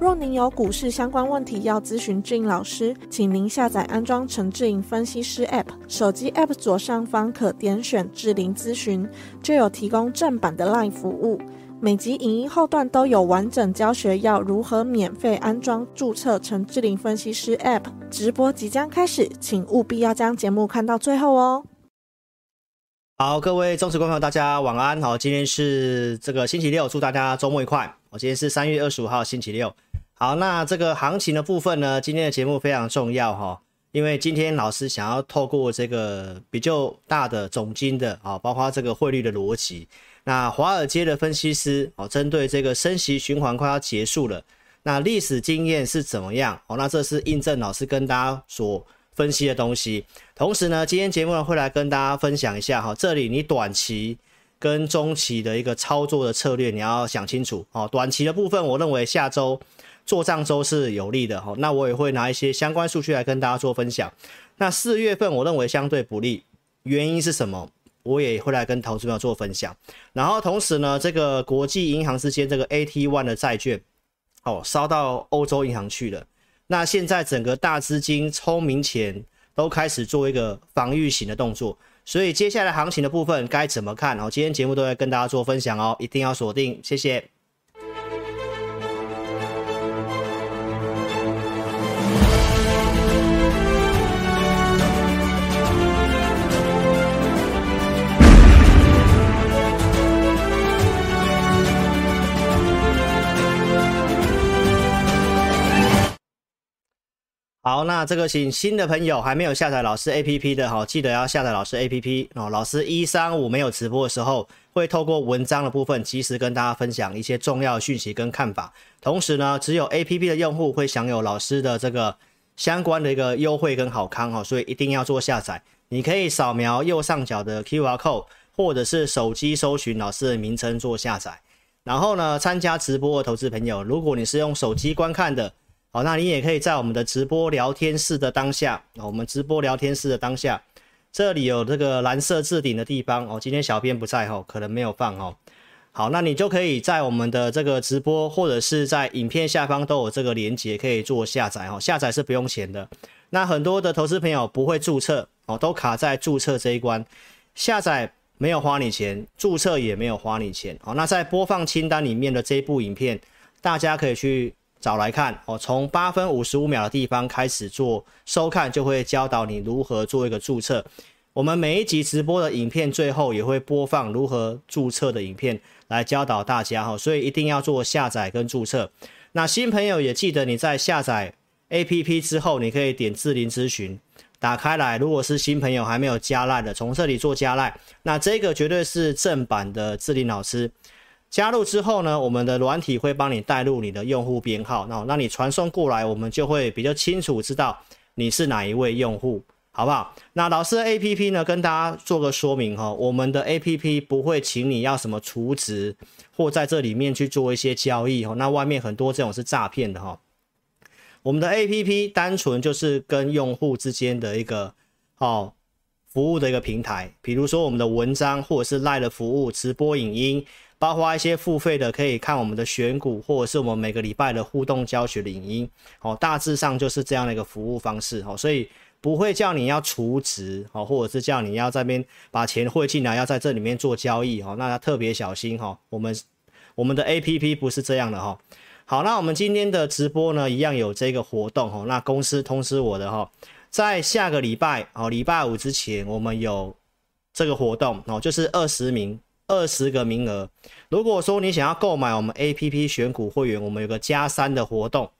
若您有股市相关问题要咨询志颖老师，请您下载安装陈志颖分析师 App，手机 App 左上方可点选志玲咨询，就有提供正版的 LINE 服务。每集影音后段都有完整教学，要如何免费安装、注册陈志玲分析师 App。直播即将开始，请务必要将节目看到最后哦。好，各位忠实观众，大家晚安。好，今天是这个星期六，祝大家周末愉快。我今天是三月二十五号，星期六。好，那这个行情的部分呢，今天的节目非常重要哈，因为今天老师想要透过这个比较大的总金的啊，包括这个汇率的逻辑，那华尔街的分析师哦，针对这个升息循环快要结束了，那历史经验是怎么样？哦，那这是印证老师跟大家所分析的东西。同时呢，今天节目呢会来跟大家分享一下哈，这里你短期跟中期的一个操作的策略，你要想清楚哦。短期的部分，我认为下周。做账周是有利的哈，那我也会拿一些相关数据来跟大家做分享。那四月份我认为相对不利，原因是什么？我也会来跟投资朋友做分享。然后同时呢，这个国际银行之间这个 AT1 的债券哦烧到欧洲银行去了。那现在整个大资金聪明钱都开始做一个防御型的动作，所以接下来行情的部分该怎么看？哦，今天节目都会跟大家做分享哦，一定要锁定，谢谢。好，那这个请新的朋友还没有下载老师 APP 的哈，记得要下载老师 APP 哦。老师一三五没有直播的时候，会透过文章的部分，及时跟大家分享一些重要讯息跟看法。同时呢，只有 APP 的用户会享有老师的这个相关的一个优惠跟好康哈，所以一定要做下载。你可以扫描右上角的 QR code，或者是手机搜寻老师的名称做下载。然后呢，参加直播的投资朋友，如果你是用手机观看的。好，那你也可以在我们的直播聊天室的当下，我们直播聊天室的当下，这里有这个蓝色置顶的地方哦。今天小编不在哦，可能没有放哦。好，那你就可以在我们的这个直播或者是在影片下方都有这个连接可以做下载哦。下载是不用钱的。那很多的投资朋友不会注册哦，都卡在注册这一关。下载没有花你钱，注册也没有花你钱。好，那在播放清单里面的这一部影片，大家可以去。找来看哦，从八分五十五秒的地方开始做收看，就会教导你如何做一个注册。我们每一集直播的影片最后也会播放如何注册的影片来教导大家哈，所以一定要做下载跟注册。那新朋友也记得你在下载 APP 之后，你可以点智林咨询，打开来。如果是新朋友还没有加赖的，从这里做加赖，那这个绝对是正版的智林老师。加入之后呢，我们的软体会帮你带入你的用户编号，那那你传送过来，我们就会比较清楚知道你是哪一位用户，好不好？那老师的 APP 呢，跟大家做个说明哈，我们的 APP 不会请你要什么储值或在这里面去做一些交易哈，那外面很多这种是诈骗的哈。我们的 APP 单纯就是跟用户之间的一个哦服务的一个平台，比如说我们的文章或者是 Live 的服务、直播影音。包括一些付费的，可以看我们的选股，或者是我们每个礼拜的互动教学的影音，哦，大致上就是这样的一个服务方式，哦，所以不会叫你要储值，哦，或者是叫你要这边把钱汇进来，要在这里面做交易，哦，那要特别小心，哈，我们我们的 APP 不是这样的，哈，好，那我们今天的直播呢，一样有这个活动，哈，那公司通知我的，哈，在下个礼拜，哦，礼拜五之前，我们有这个活动，哦，就是二十名。二十个名额。如果说你想要购买我们 APP 选股会员，我们有个加三的活动。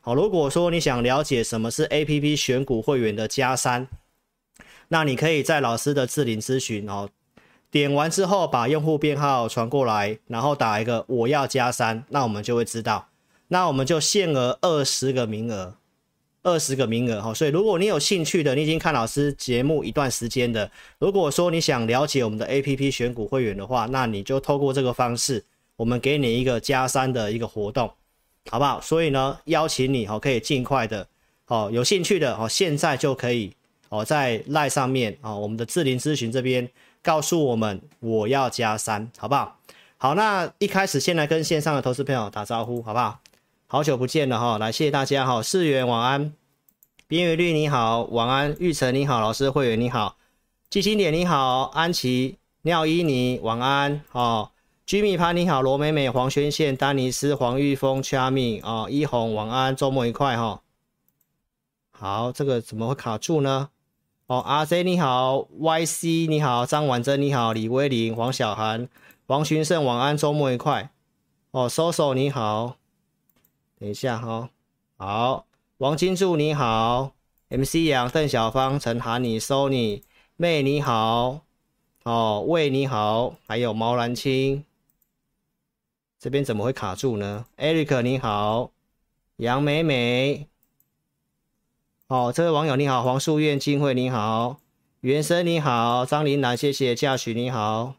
好，如果说你想了解什么是 APP 选股会员的加三，那你可以在老师的智霖咨询哦，点完之后把用户编号传过来，然后打一个我要加三，那我们就会知道，那我们就限额二十个名额，二十个名额哈，所以如果你有兴趣的，你已经看老师节目一段时间的，如果说你想了解我们的 APP 选股会员的话，那你就透过这个方式，我们给你一个加三的一个活动，好不好？所以呢，邀请你哦，可以尽快的哦，有兴趣的哦，现在就可以哦，在 LINE 上面啊，我们的智霖咨询这边告诉我们我要加三，好不好？好，那一开始先来跟线上的投资朋友打招呼，好不好？好久不见了哈，来谢谢大家哈，世元晚安，边缘绿你好，晚安玉成你好，老师会员你好，季经典你好，安琪廖依妮晚安哦，居米潘你好，罗美美黄轩宪丹尼斯黄玉峰 Charmy 哦，一红晚安，周末愉快哈。好，这个怎么会卡住呢？哦，RZ 你好，YC 你好，张婉珍你好，李威林黄小涵黄群胜晚安，周末愉快哦，Soso 你好。等一下哈，好，王金柱你好，MC 杨邓小芳陈涵你 Sony 妹你好，哦魏你好，还有毛兰青，这边怎么会卡住呢？Eric 你好，杨美美，哦这位网友你好，黄树苑金慧你好，原生你好，张琳兰谢谢嘉许你好，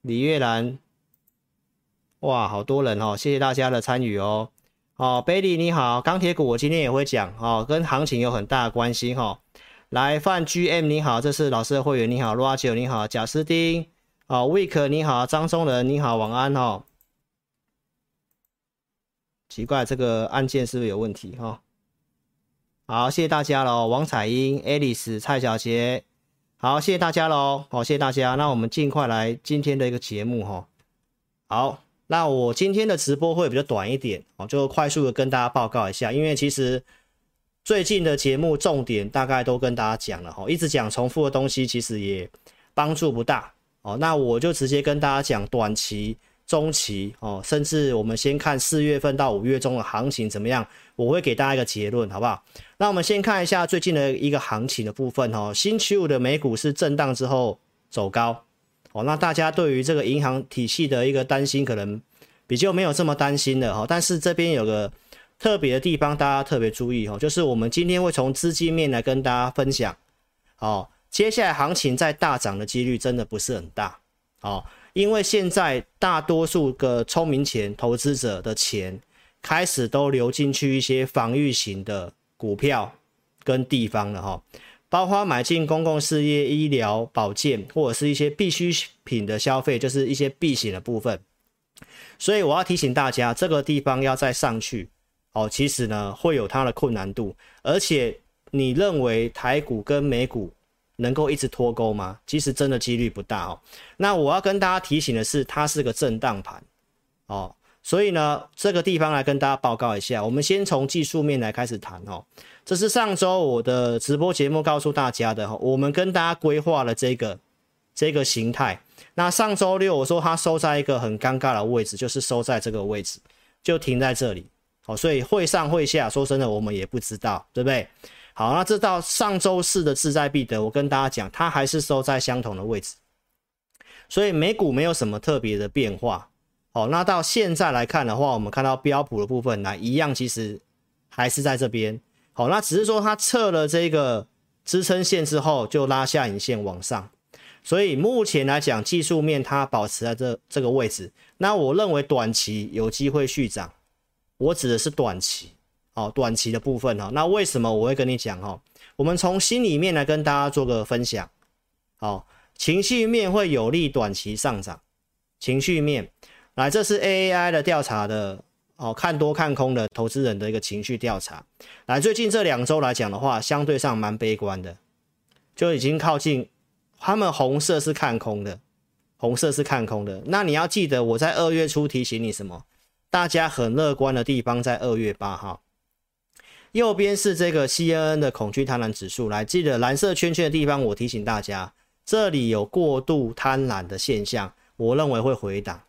李月兰，哇好多人哦，谢谢大家的参与哦。哦，Baby 你好，钢铁股我今天也会讲哦，跟行情有很大的关系哈、哦。来，范 GM 你好，这是老师的会员你好，Roger 你好，贾斯汀，哦，Week 你好，张松仁你好，晚安、哦。奇怪，这个按键是不是有问题哈、哦？好，谢谢大家喽，王彩英、Alice、蔡小杰，好，谢谢大家喽，好，谢谢大家，那我们尽快来今天的一个节目哈、哦。好。那我今天的直播会比较短一点哦，就快速的跟大家报告一下，因为其实最近的节目重点大概都跟大家讲了哈，一直讲重复的东西其实也帮助不大哦。那我就直接跟大家讲短期、中期哦，甚至我们先看四月份到五月中的行情怎么样，我会给大家一个结论，好不好？那我们先看一下最近的一个行情的部分哦，星期五的美股是震荡之后走高。哦，那大家对于这个银行体系的一个担心，可能比较没有这么担心的哈。但是这边有个特别的地方，大家特别注意哈，就是我们今天会从资金面来跟大家分享。哦，接下来行情再大涨的几率真的不是很大哦，因为现在大多数个聪明钱投资者的钱开始都流进去一些防御型的股票跟地方了哈。包括买进公共事业、医疗保健或者是一些必需品的消费，就是一些避险的部分。所以我要提醒大家，这个地方要再上去哦，其实呢会有它的困难度。而且你认为台股跟美股能够一直脱钩吗？其实真的几率不大哦。那我要跟大家提醒的是，它是个震荡盘哦。所以呢，这个地方来跟大家报告一下。我们先从技术面来开始谈哦。这是上周我的直播节目告诉大家的哈。我们跟大家规划了这个这个形态。那上周六我说它收在一个很尴尬的位置，就是收在这个位置，就停在这里。好，所以会上会下，说真的我们也不知道，对不对？好，那这到上周四的志在必得，我跟大家讲，它还是收在相同的位置。所以美股没有什么特别的变化。好，那到现在来看的话，我们看到标普的部分来一样，其实还是在这边。好，那只是说它测了这个支撑线之后，就拉下影线往上。所以目前来讲，技术面它保持在这这个位置。那我认为短期有机会续涨，我指的是短期。好，短期的部分哈。那为什么我会跟你讲哈？我们从心里面来跟大家做个分享。好，情绪面会有利短期上涨，情绪面。来，这是 AAI 的调查的哦，看多看空的投资人的一个情绪调查。来，最近这两周来讲的话，相对上蛮悲观的，就已经靠近他们红色是看空的，红色是看空的。那你要记得，我在二月初提醒你什么？大家很乐观的地方在二月八号，右边是这个 CNN 的恐惧贪婪指数。来，记得蓝色圈圈的地方，我提醒大家，这里有过度贪婪的现象，我认为会回档。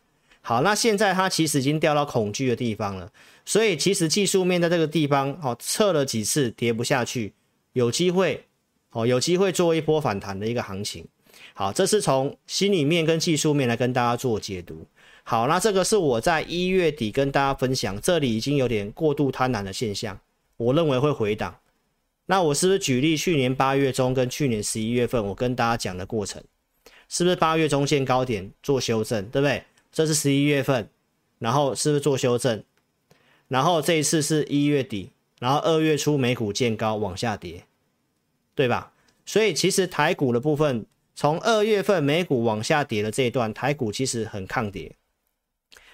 好，那现在它其实已经掉到恐惧的地方了，所以其实技术面在这个地方，哦，测了几次跌不下去，有机会，哦，有机会做一波反弹的一个行情。好，这是从心里面跟技术面来跟大家做解读。好，那这个是我在一月底跟大家分享，这里已经有点过度贪婪的现象，我认为会回档。那我是不是举例去年八月中跟去年十一月份我跟大家讲的过程，是不是八月中见高点做修正，对不对？这是十一月份，然后是不是做修正？然后这一次是一月底，然后二月初美股见高往下跌，对吧？所以其实台股的部分，从二月份美股往下跌的这一段，台股其实很抗跌，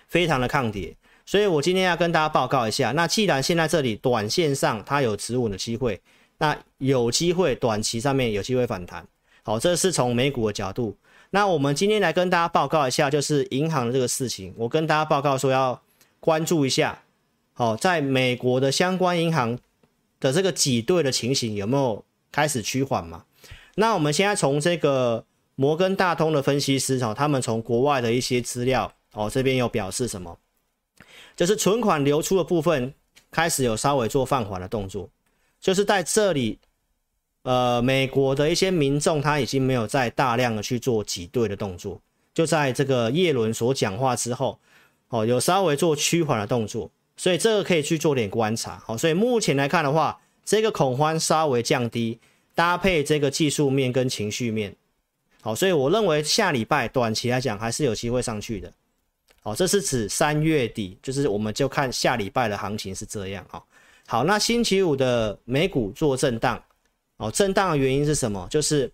非常的抗跌。所以我今天要跟大家报告一下，那既然现在这里短线上它有止稳的机会，那有机会短期上面有机会反弹。好，这是从美股的角度。那我们今天来跟大家报告一下，就是银行的这个事情。我跟大家报告说要关注一下。好，在美国的相关银行的这个挤兑的情形有没有开始趋缓嘛？那我们现在从这个摩根大通的分析师哦，他们从国外的一些资料哦，这边有表示什么？就是存款流出的部分开始有稍微做放缓的动作，就是在这里，呃，美国的一些民众他已经没有再大量的去做挤兑的动作，就在这个叶伦所讲话之后，哦，有稍微做趋缓的动作。所以这个可以去做点观察，好，所以目前来看的话，这个恐慌稍微降低，搭配这个技术面跟情绪面，好，所以我认为下礼拜短期来讲还是有机会上去的，好，这是指三月底，就是我们就看下礼拜的行情是这样，好，好，那星期五的美股做震荡，哦，震荡的原因是什么？就是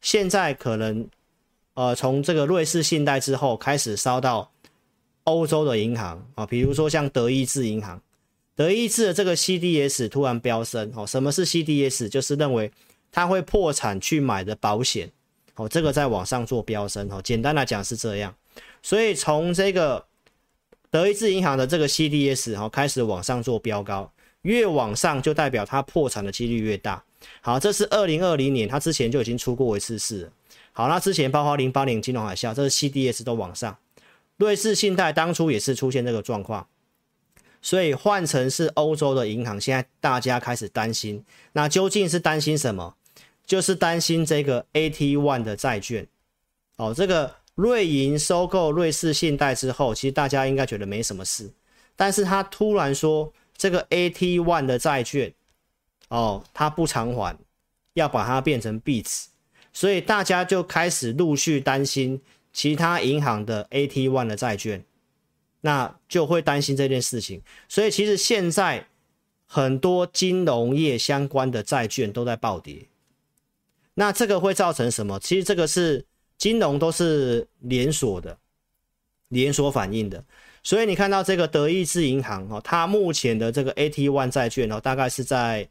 现在可能，呃，从这个瑞士信贷之后开始烧到。欧洲的银行啊，比如说像德意志银行，德意志的这个 CDS 突然飙升哦。什么是 CDS？就是认为它会破产去买的保险哦，这个在往上做飙升哦。简单来讲是这样，所以从这个德意志银行的这个 CDS 哦开始往上做飙高，越往上就代表它破产的几率越大。好，这是二零二零年，它之前就已经出过一次事。好，那之前包括零八年金融海啸，这是 CDS 都往上。瑞士信贷当初也是出现这个状况，所以换成是欧洲的银行，现在大家开始担心，那究竟是担心什么？就是担心这个 AT One 的债券。哦，这个瑞银收购瑞士信贷之后，其实大家应该觉得没什么事，但是他突然说这个 A T One 的债券，哦，它不偿还，要把它变成币值，所以大家就开始陆续担心。其他银行的 A T One 的债券，那就会担心这件事情。所以其实现在很多金融业相关的债券都在暴跌。那这个会造成什么？其实这个是金融都是连锁的，连锁反应的。所以你看到这个德意志银行哦，它目前的这个 AT1 债券哦，大概是在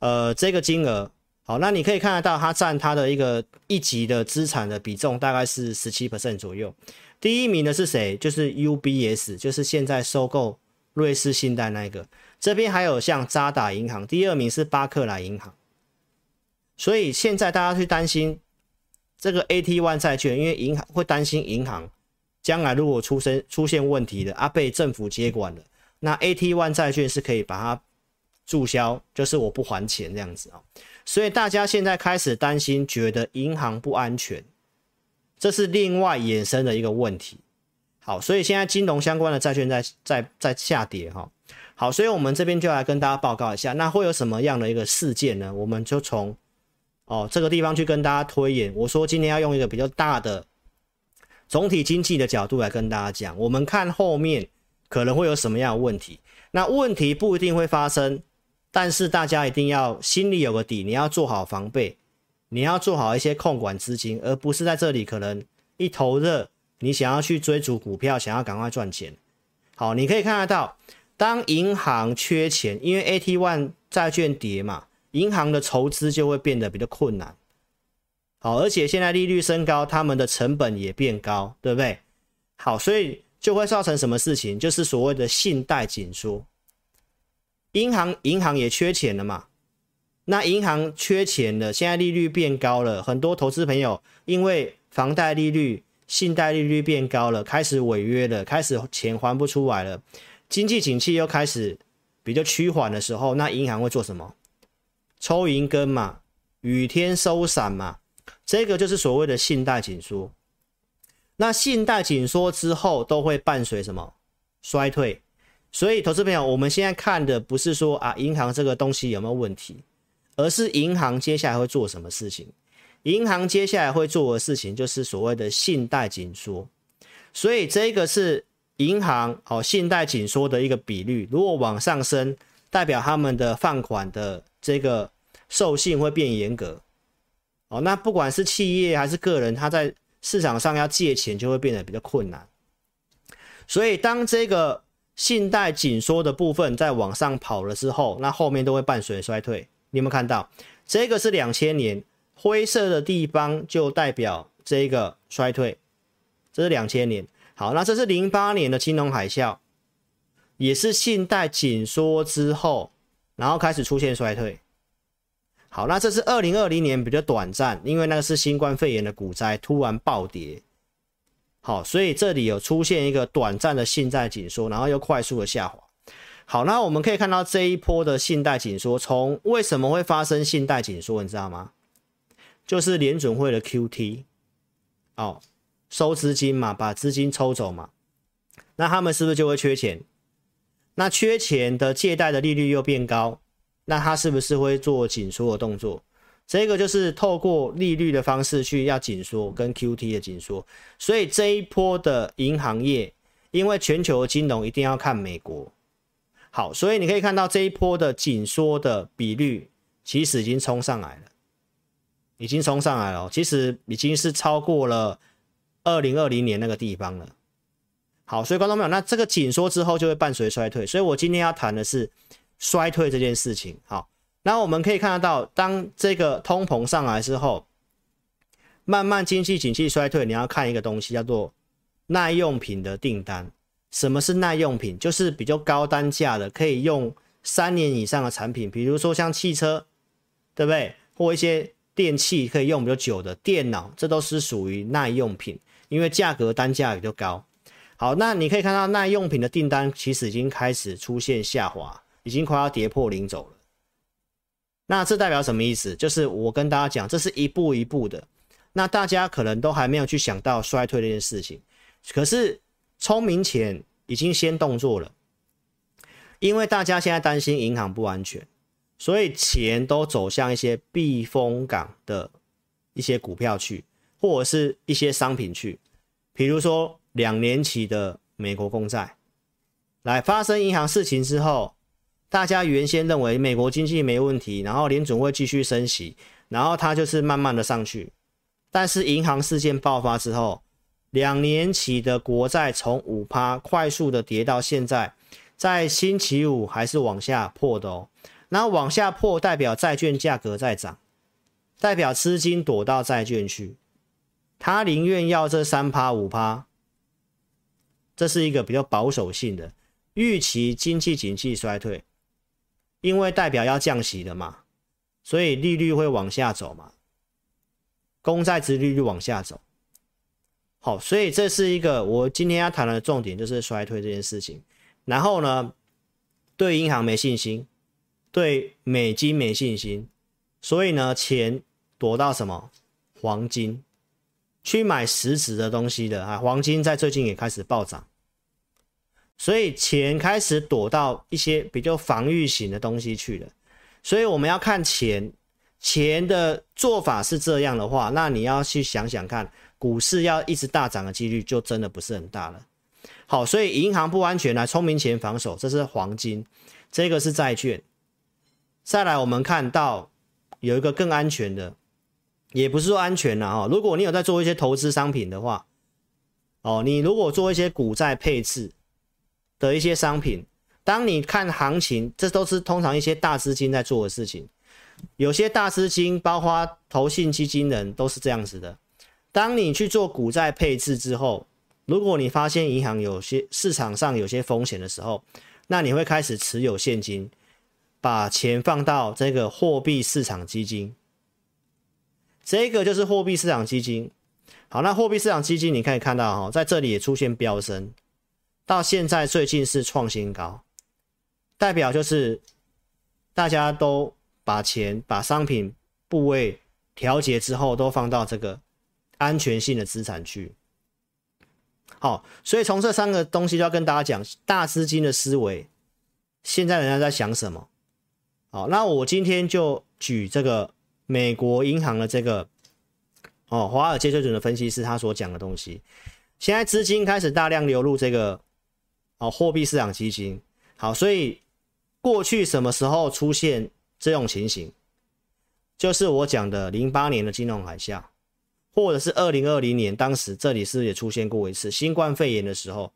呃这个金额。好，那你可以看得到，它占它的一个一级的资产的比重大概是十七 percent 左右。第一名的是谁？就是 UBS，就是现在收购瑞士信贷那个。这边还有像渣打银行，第二名是巴克莱银行。所以现在大家去担心这个 AT1 债券，因为银行会担心银行将来如果出生出现问题的啊，被政府接管了，那 AT One 债券是可以把它注销，就是我不还钱这样子啊。所以大家现在开始担心，觉得银行不安全，这是另外衍生的一个问题。好，所以现在金融相关的债券在在在下跌哈。好，所以我们这边就来跟大家报告一下，那会有什么样的一个事件呢？我们就从哦这个地方去跟大家推演。我说今天要用一个比较大的总体经济的角度来跟大家讲，我们看后面可能会有什么样的问题。那问题不一定会发生。但是大家一定要心里有个底，你要做好防备，你要做好一些控管资金，而不是在这里可能一头热，你想要去追逐股票，想要赶快赚钱。好，你可以看得到，当银行缺钱，因为 AT1 债券跌嘛，银行的筹资就会变得比较困难。好，而且现在利率升高，他们的成本也变高，对不对？好，所以就会造成什么事情？就是所谓的信贷紧缩。银行银行也缺钱了嘛？那银行缺钱了，现在利率变高了，很多投资朋友因为房贷利率、信贷利率变高了，开始违约了，开始钱还不出来了，经济景气又开始比较趋缓的时候，那银行会做什么？抽银根嘛，雨天收伞嘛，这个就是所谓的信贷紧缩。那信贷紧缩之后都会伴随什么？衰退。所以，投资朋友，我们现在看的不是说啊，银行这个东西有没有问题，而是银行接下来会做什么事情。银行接下来会做的事情就是所谓的信贷紧缩，所以这个是银行哦信贷紧缩的一个比率，如果往上升，代表他们的放款的这个授信会变严格哦。那不管是企业还是个人，他在市场上要借钱就会变得比较困难。所以当这个信贷紧缩的部分在往上跑了之后，那后面都会伴随衰退。你有没有看到？这个是两千年。灰色的地方就代表这个衰退，这是两千年。好，那这是零八年的金融海啸，也是信贷紧缩之后，然后开始出现衰退。好，那这是二零二零年比较短暂，因为那个是新冠肺炎的股灾突然暴跌。好，所以这里有出现一个短暂的信贷紧缩，然后又快速的下滑。好，那我们可以看到这一波的信贷紧缩，从为什么会发生信贷紧缩，你知道吗？就是联准会的 QT，哦，收资金嘛，把资金抽走嘛，那他们是不是就会缺钱？那缺钱的借贷的利率又变高，那它是不是会做紧缩的动作？这个就是透过利率的方式去要紧缩跟 QT 的紧缩，所以这一波的银行业，因为全球金融一定要看美国，好，所以你可以看到这一波的紧缩的比率其实已经冲上来了。已经冲上来了，其实已经是超过了二零二零年那个地方了。好，所以观众朋友，那这个紧缩之后就会伴随衰退，所以我今天要谈的是衰退这件事情。好，那我们可以看得到，当这个通膨上来之后，慢慢经济景气衰退，你要看一个东西叫做耐用品的订单。什么是耐用品？就是比较高单价的，可以用三年以上的产品，比如说像汽车，对不对？或一些。电器可以用比较久的电脑，这都是属于耐用品，因为价格单价比较高。好，那你可以看到耐用品的订单其实已经开始出现下滑，已经快要跌破零走了。那这代表什么意思？就是我跟大家讲，这是一步一步的。那大家可能都还没有去想到衰退这件事情，可是聪明钱已经先动作了，因为大家现在担心银行不安全。所以钱都走向一些避风港的一些股票去，或者是一些商品去，比如说两年期的美国公债。来发生银行事情之后，大家原先认为美国经济没问题，然后联准会继续升息，然后它就是慢慢的上去。但是银行事件爆发之后，两年期的国债从五趴快速的跌到现在，在星期五还是往下破的哦。然后往下破，代表债券价格在涨，代表资金躲到债券去，他宁愿要这三趴五趴，这是一个比较保守性的预期，经济景气衰退，因为代表要降息的嘛，所以利率会往下走嘛，公债殖利率往下走，好，所以这是一个我今天要谈的重点，就是衰退这件事情。然后呢，对银行没信心。对美金没信心，所以呢，钱躲到什么黄金去买实质的东西的啊。黄金在最近也开始暴涨，所以钱开始躲到一些比较防御型的东西去了。所以我们要看钱，钱的做法是这样的话，那你要去想想看，股市要一直大涨的几率就真的不是很大了。好，所以银行不安全来，聪明钱防守，这是黄金，这个是债券。再来，我们看到有一个更安全的，也不是说安全了哈。如果你有在做一些投资商品的话，哦，你如果做一些股债配置的一些商品，当你看行情，这都是通常一些大资金在做的事情。有些大资金，包括投信基金人，都是这样子的。当你去做股债配置之后，如果你发现银行有些市场上有些风险的时候，那你会开始持有现金。把钱放到这个货币市场基金，这个就是货币市场基金。好，那货币市场基金你可以看到哈，在这里也出现飙升，到现在最近是创新高，代表就是大家都把钱、把商品部位调节之后，都放到这个安全性的资产去。好，所以从这三个东西就要跟大家讲，大资金的思维，现在人家在想什么？好，那我今天就举这个美国银行的这个哦，华尔街最准的分析师他所讲的东西。现在资金开始大量流入这个哦货币市场基金，好，所以过去什么时候出现这种情形？就是我讲的零八年的金融海啸，或者是二零二零年，当时这里是不是也出现过一次新冠肺炎的时候？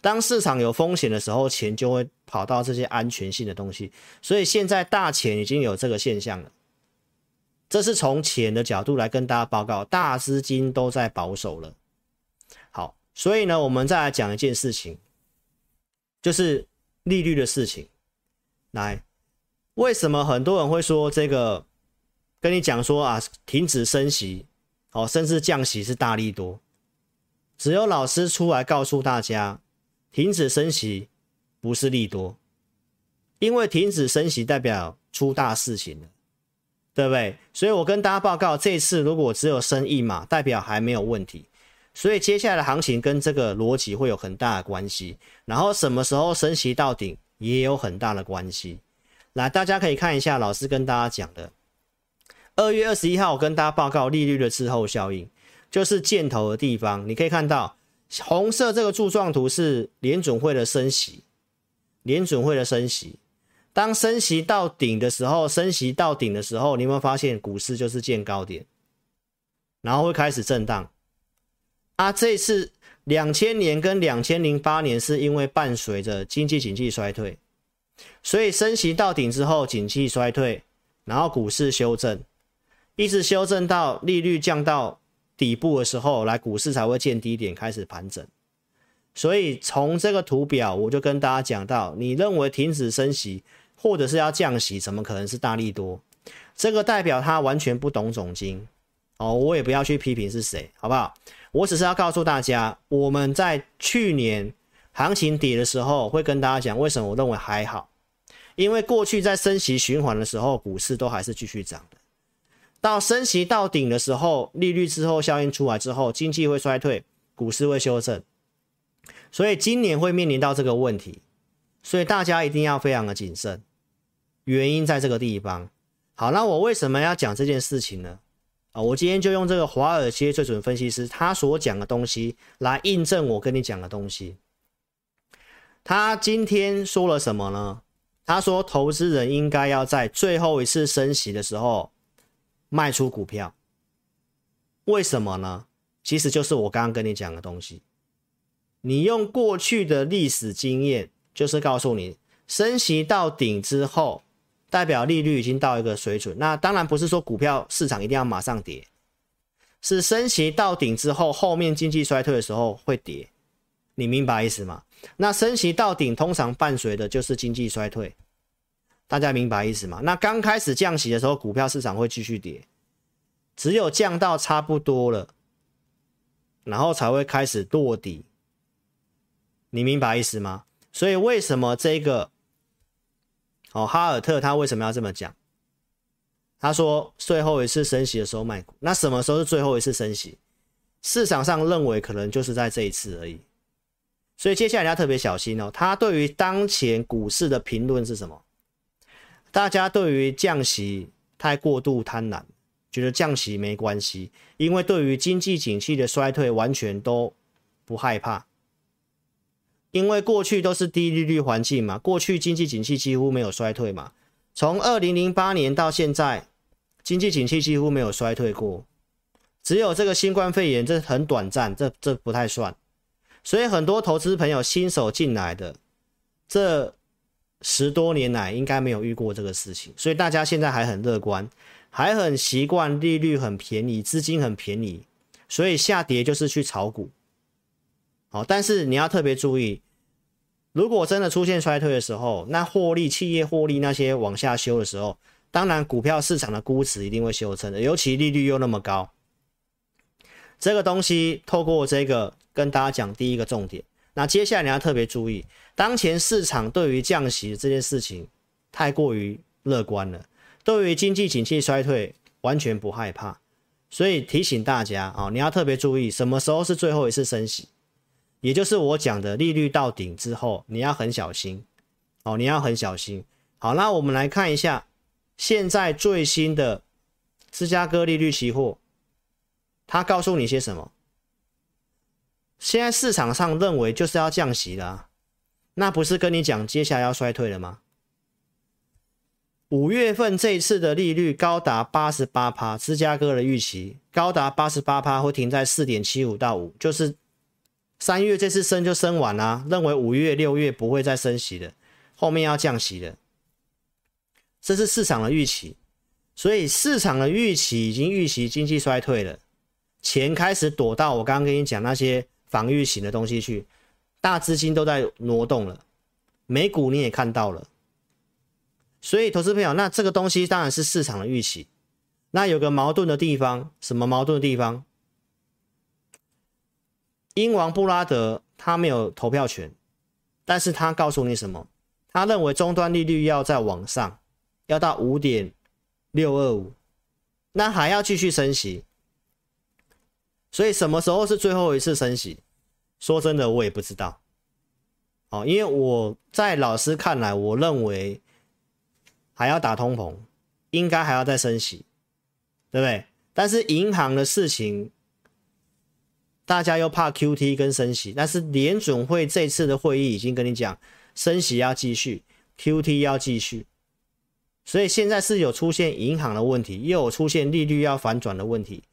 当市场有风险的时候，钱就会跑到这些安全性的东西。所以现在大钱已经有这个现象了。这是从钱的角度来跟大家报告，大资金都在保守了。好，所以呢，我们再来讲一件事情，就是利率的事情。来，为什么很多人会说这个？跟你讲说啊，停止升息，哦，甚至降息是大利多。只有老师出来告诉大家。停止升息不是利多，因为停止升息代表出大事情了，对不对？所以我跟大家报告，这次如果只有升一码，代表还没有问题。所以接下来的行情跟这个逻辑会有很大的关系。然后什么时候升息到顶也有很大的关系。来，大家可以看一下老师跟大家讲的，二月二十一号我跟大家报告利率的滞后效应，就是箭头的地方，你可以看到。红色这个柱状图是联准会的升息，联准会的升息。当升息到顶的时候，升息到顶的时候，你有没有发现股市就是见高点，然后会开始震荡？啊，这次两千年跟两千零八年是因为伴随着经济景气衰退，所以升息到顶之后，景气衰退，然后股市修正，一直修正到利率降到。底部的时候，来股市才会见低点开始盘整，所以从这个图表我就跟大家讲到，你认为停止升息或者是要降息，怎么可能是大利多？这个代表他完全不懂总经哦，我也不要去批评是谁，好不好？我只是要告诉大家，我们在去年行情跌的时候，会跟大家讲为什么我认为还好，因为过去在升息循环的时候，股市都还是继续涨的。到升息到顶的时候，利率之后效应出来之后，经济会衰退，股市会修正，所以今年会面临到这个问题，所以大家一定要非常的谨慎。原因在这个地方。好，那我为什么要讲这件事情呢？啊，我今天就用这个华尔街最准分析师他所讲的东西来印证我跟你讲的东西。他今天说了什么呢？他说，投资人应该要在最后一次升息的时候。卖出股票，为什么呢？其实就是我刚刚跟你讲的东西。你用过去的历史经验，就是告诉你，升息到顶之后，代表利率已经到一个水准。那当然不是说股票市场一定要马上跌，是升息到顶之后，后面经济衰退的时候会跌。你明白意思吗？那升息到顶通常伴随的就是经济衰退。大家明白意思吗？那刚开始降息的时候，股票市场会继续跌，只有降到差不多了，然后才会开始落底。你明白意思吗？所以为什么这个哦，哈尔特他为什么要这么讲？他说最后一次升息的时候卖股，那什么时候是最后一次升息？市场上认为可能就是在这一次而已。所以接下来要特别小心哦。他对于当前股市的评论是什么？大家对于降息太过度贪婪，觉得降息没关系，因为对于经济景气的衰退完全都不害怕，因为过去都是低利率环境嘛，过去经济景气几乎没有衰退嘛，从二零零八年到现在，经济景气几乎没有衰退过，只有这个新冠肺炎这很短暂，这这不太算，所以很多投资朋友新手进来的这。十多年来应该没有遇过这个事情，所以大家现在还很乐观，还很习惯利率很便宜，资金很便宜，所以下跌就是去炒股。好，但是你要特别注意，如果真的出现衰退的时候，那获利企业获利那些往下修的时候，当然股票市场的估值一定会修正的，尤其利率又那么高。这个东西透过这个跟大家讲第一个重点，那接下来你要特别注意。当前市场对于降息这件事情太过于乐观了，对于经济景气衰退完全不害怕，所以提醒大家啊，你要特别注意什么时候是最后一次升息，也就是我讲的利率到顶之后，你要很小心哦，你要很小心。好，那我们来看一下现在最新的芝加哥利率期货，它告诉你些什么？现在市场上认为就是要降息了，那不是跟你讲接下来要衰退了吗？五月份这一次的利率高达八十八趴，芝加哥的预期高达八十八趴，会停在四点七五到五，就是三月这次升就升完了，认为五月、六月不会再升息的，后面要降息的，这是市场的预期，所以市场的预期已经预期经济衰退了，钱开始躲到我刚刚跟你讲那些。防御型的东西去，大资金都在挪动了，美股你也看到了，所以投资朋友，那这个东西当然是市场的预期。那有个矛盾的地方，什么矛盾的地方？英王布拉德他没有投票权，但是他告诉你什么？他认为终端利率要再往上，要到五点六二五，那还要继续升息。所以什么时候是最后一次升息？说真的，我也不知道，哦，因为我在老师看来，我认为还要打通膨，应该还要再升息，对不对？但是银行的事情，大家又怕 QT 跟升息，但是联准会这次的会议已经跟你讲，升息要继续，QT 要继续，所以现在是有出现银行的问题，又有出现利率要反转的问题，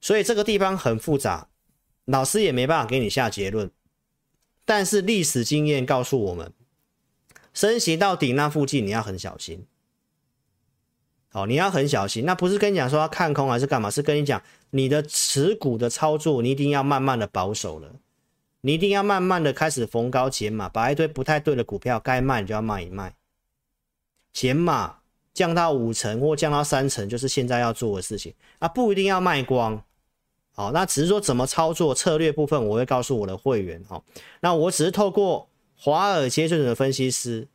所以这个地方很复杂。老师也没办法给你下结论，但是历史经验告诉我们，升息到顶那附近你要很小心。哦，你要很小心。那不是跟你讲说要看空还是干嘛？是跟你讲你的持股的操作，你一定要慢慢的保守了，你一定要慢慢的开始逢高减码，把一堆不太对的股票该卖你就要卖一卖，减码降到五成或降到三成，就是现在要做的事情啊，不一定要卖光。好，那只是说怎么操作策略部分，我会告诉我的会员。哈，那我只是透过华尔街这种的分析师，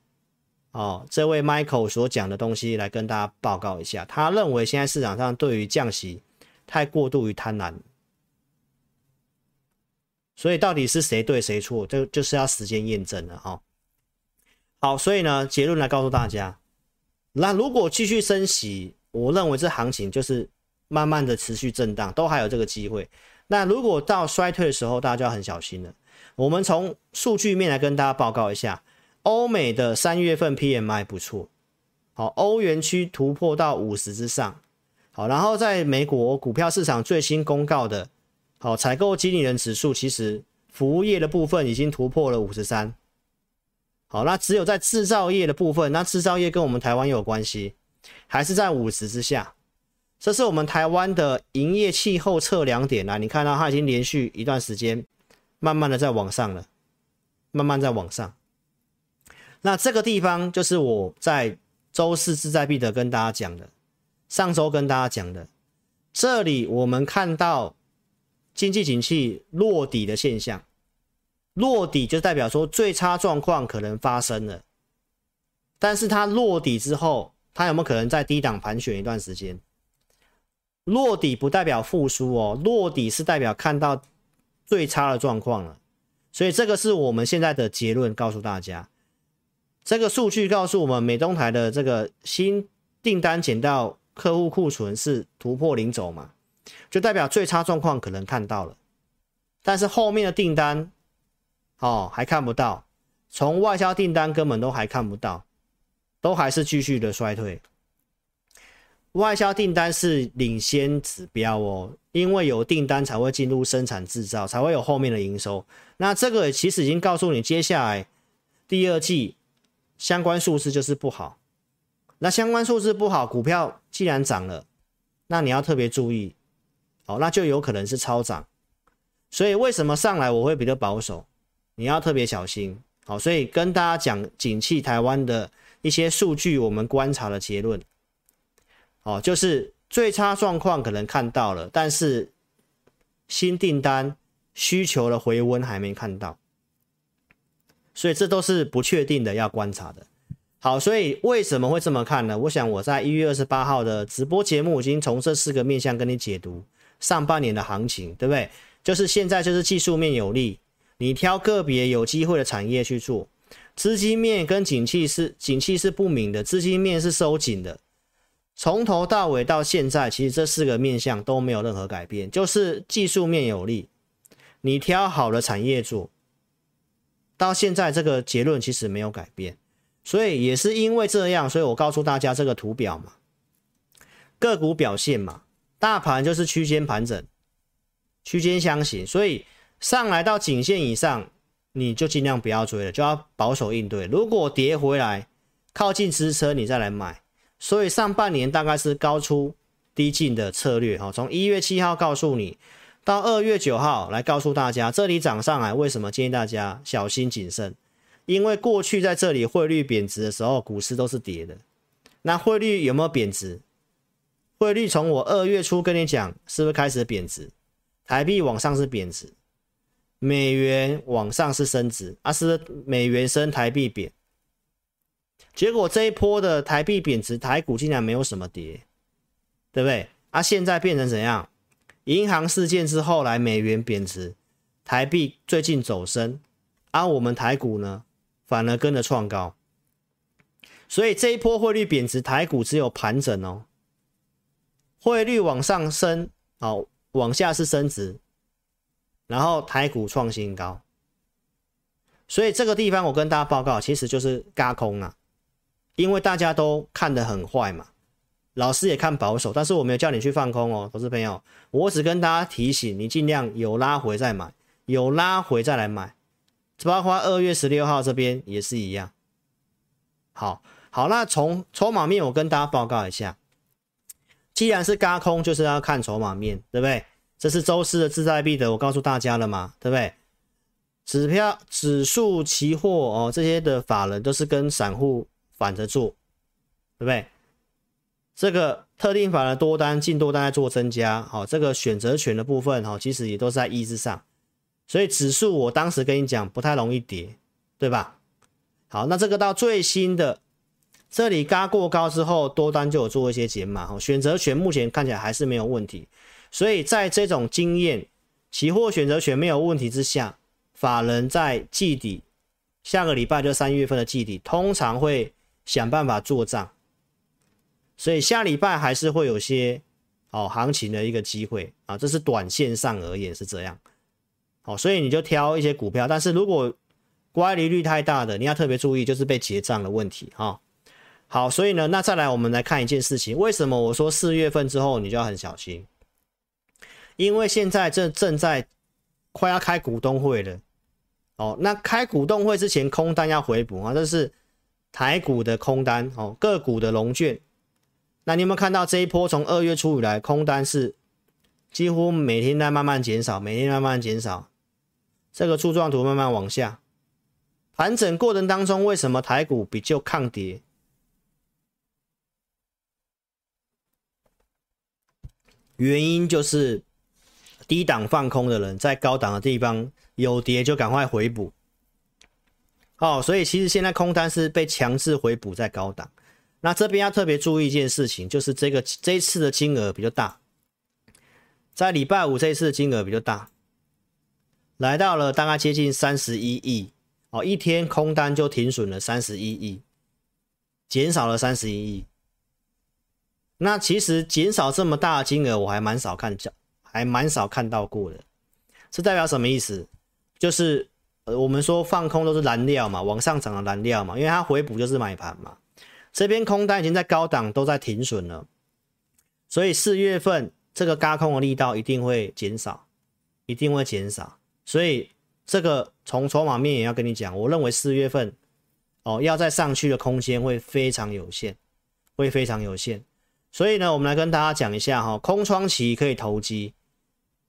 哦，这位 Michael 所讲的东西来跟大家报告一下。他认为现在市场上对于降息太过度于贪婪，所以到底是谁对谁错，就就是要时间验证了。哈，好，所以呢，结论来告诉大家，那如果继续升息，我认为这行情就是。慢慢的持续震荡，都还有这个机会。那如果到衰退的时候，大家就要很小心了。我们从数据面来跟大家报告一下，欧美的三月份 PMI 不错，好，欧元区突破到五十之上，好，然后在美国股票市场最新公告的，好，采购经理人指数其实服务业的部分已经突破了五十三，好，那只有在制造业的部分，那制造业跟我们台湾有关系，还是在五十之下。这是我们台湾的营业气候测量点啊，你看到它已经连续一段时间，慢慢的在往上了，慢慢在往上。那这个地方就是我在周四志在必得跟大家讲的，上周跟大家讲的，这里我们看到经济景气落底的现象，落底就代表说最差状况可能发生了，但是它落底之后，它有没有可能在低档盘旋一段时间？落底不代表复苏哦，落底是代表看到最差的状况了，所以这个是我们现在的结论，告诉大家，这个数据告诉我们，美东台的这个新订单减到客户库存是突破零轴嘛，就代表最差状况可能看到了，但是后面的订单哦还看不到，从外销订单根本都还看不到，都还是继续的衰退。外销订单是领先指标哦，因为有订单才会进入生产制造，才会有后面的营收。那这个其实已经告诉你，接下来第二季相关数字就是不好。那相关数字不好，股票既然涨了，那你要特别注意，哦，那就有可能是超涨。所以为什么上来我会比较保守？你要特别小心。好，所以跟大家讲景气台湾的一些数据，我们观察的结论。哦，就是最差状况可能看到了，但是新订单需求的回温还没看到，所以这都是不确定的，要观察的。好，所以为什么会这么看呢？我想我在一月二十八号的直播节目已经从这四个面向跟你解读上半年的行情，对不对？就是现在就是技术面有利，你挑个别有机会的产业去做。资金面跟景气是景气是不明的，资金面是收紧的。从头到尾到现在，其实这四个面向都没有任何改变，就是技术面有利，你挑好的产业做，到现在这个结论其实没有改变。所以也是因为这样，所以我告诉大家这个图表嘛，个股表现嘛，大盘就是区间盘整，区间箱型，所以上来到颈线以上，你就尽量不要追了，就要保守应对。如果跌回来靠近支撑，你再来买。所以上半年大概是高出低进的策略，哈，从一月七号告诉你，到二月九号来告诉大家，这里涨上来，为什么建议大家小心谨慎？因为过去在这里汇率贬值的时候，股市都是跌的。那汇率有没有贬值？汇率从我二月初跟你讲，是不是开始贬值？台币往上是贬值，美元往上是升值，啊，是美元升，台币贬。结果这一波的台币贬值，台股竟然没有什么跌，对不对？啊，现在变成怎样？银行事件之后来美元贬值，台币最近走升，而、我们台股呢，反而跟着创高。所以这一波汇率贬值，台股只有盘整哦。汇率往上升，哦，往下是升值，然后台股创新高。所以这个地方我跟大家报告，其实就是轧空啊。因为大家都看得很坏嘛，老师也看保守，但是我没有叫你去放空哦，投资朋友，我只跟大家提醒，你尽量有拉回再买，有拉回再来买，包括二月十六号这边也是一样。好，好，那从筹码面我跟大家报告一下，既然是轧空，就是要看筹码面，对不对？这是周四的志在必得，我告诉大家了嘛，对不对？指标、指数、期货哦，这些的法人都是跟散户。反着做，对不对？这个特定法的多单进多单在做增加，好，这个选择权的部分，哈，其实也都是在一之上，所以指数我当时跟你讲不太容易跌，对吧？好，那这个到最新的这里嘎过高之后，多单就有做一些减码，哈，选择权目前看起来还是没有问题，所以在这种经验，期货选择权没有问题之下，法人在季底，下个礼拜就三月份的季底，通常会。想办法做账，所以下礼拜还是会有些哦行情的一个机会啊，这是短线上而言是这样，好，所以你就挑一些股票，但是如果乖离率太大的，你要特别注意，就是被结账的问题哈。好，所以呢，那再来我们来看一件事情，为什么我说四月份之后你就要很小心？因为现在这正在快要开股东会了，哦，那开股东会之前空单要回补啊，这是。台股的空单哦，个股的融券，那你有没有看到这一波从二月初以来空单是几乎每天在慢慢减少，每天慢慢减少，这个柱状图慢慢往下，盘整过程当中为什么台股比较抗跌？原因就是低档放空的人在高档的地方有跌就赶快回补。哦，所以其实现在空单是被强制回补在高档。那这边要特别注意一件事情，就是这个这一次的金额比较大，在礼拜五这一次的金额比较大，来到了大概接近三十一亿哦，一天空单就停损了三十一亿，减少了三十一亿。那其实减少这么大的金额，我还蛮少看，还蛮少看到过的。这代表什么意思？就是。我们说放空都是燃料嘛，往上涨的燃料嘛，因为它回补就是买盘嘛。这边空单已经在高档都在停损了，所以四月份这个轧空的力道一定会减少，一定会减少。所以这个从筹码面也要跟你讲，我认为四月份哦要再上去的空间会非常有限，会非常有限。所以呢，我们来跟大家讲一下哈，空窗期可以投机，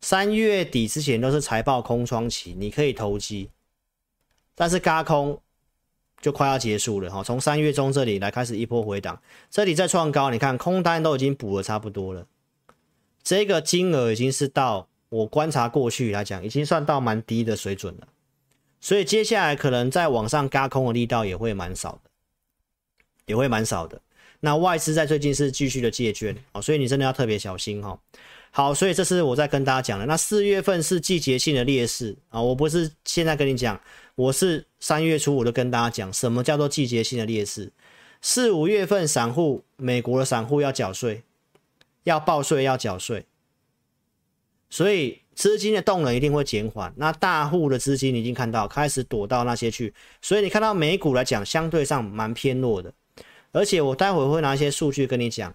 三月底之前都是财报空窗期，你可以投机。但是轧空就快要结束了哈，从三月中这里来开始一波回档，这里再创高，你看空单都已经补了差不多了，这个金额已经是到我观察过去来讲，已经算到蛮低的水准了，所以接下来可能在往上加空的力道也会蛮少的，也会蛮少的。那外资在最近是继续的借券啊，所以你真的要特别小心哈。好，所以这是我在跟大家讲的。那四月份是季节性的劣势啊，我不是现在跟你讲。我是三月初我就跟大家讲，什么叫做季节性的劣势？四五月份散户，美国的散户要缴税，要报税，要缴税，所以资金的动能一定会减缓。那大户的资金你已经看到开始躲到那些去，所以你看到美股来讲，相对上蛮偏弱的。而且我待会会拿一些数据跟你讲。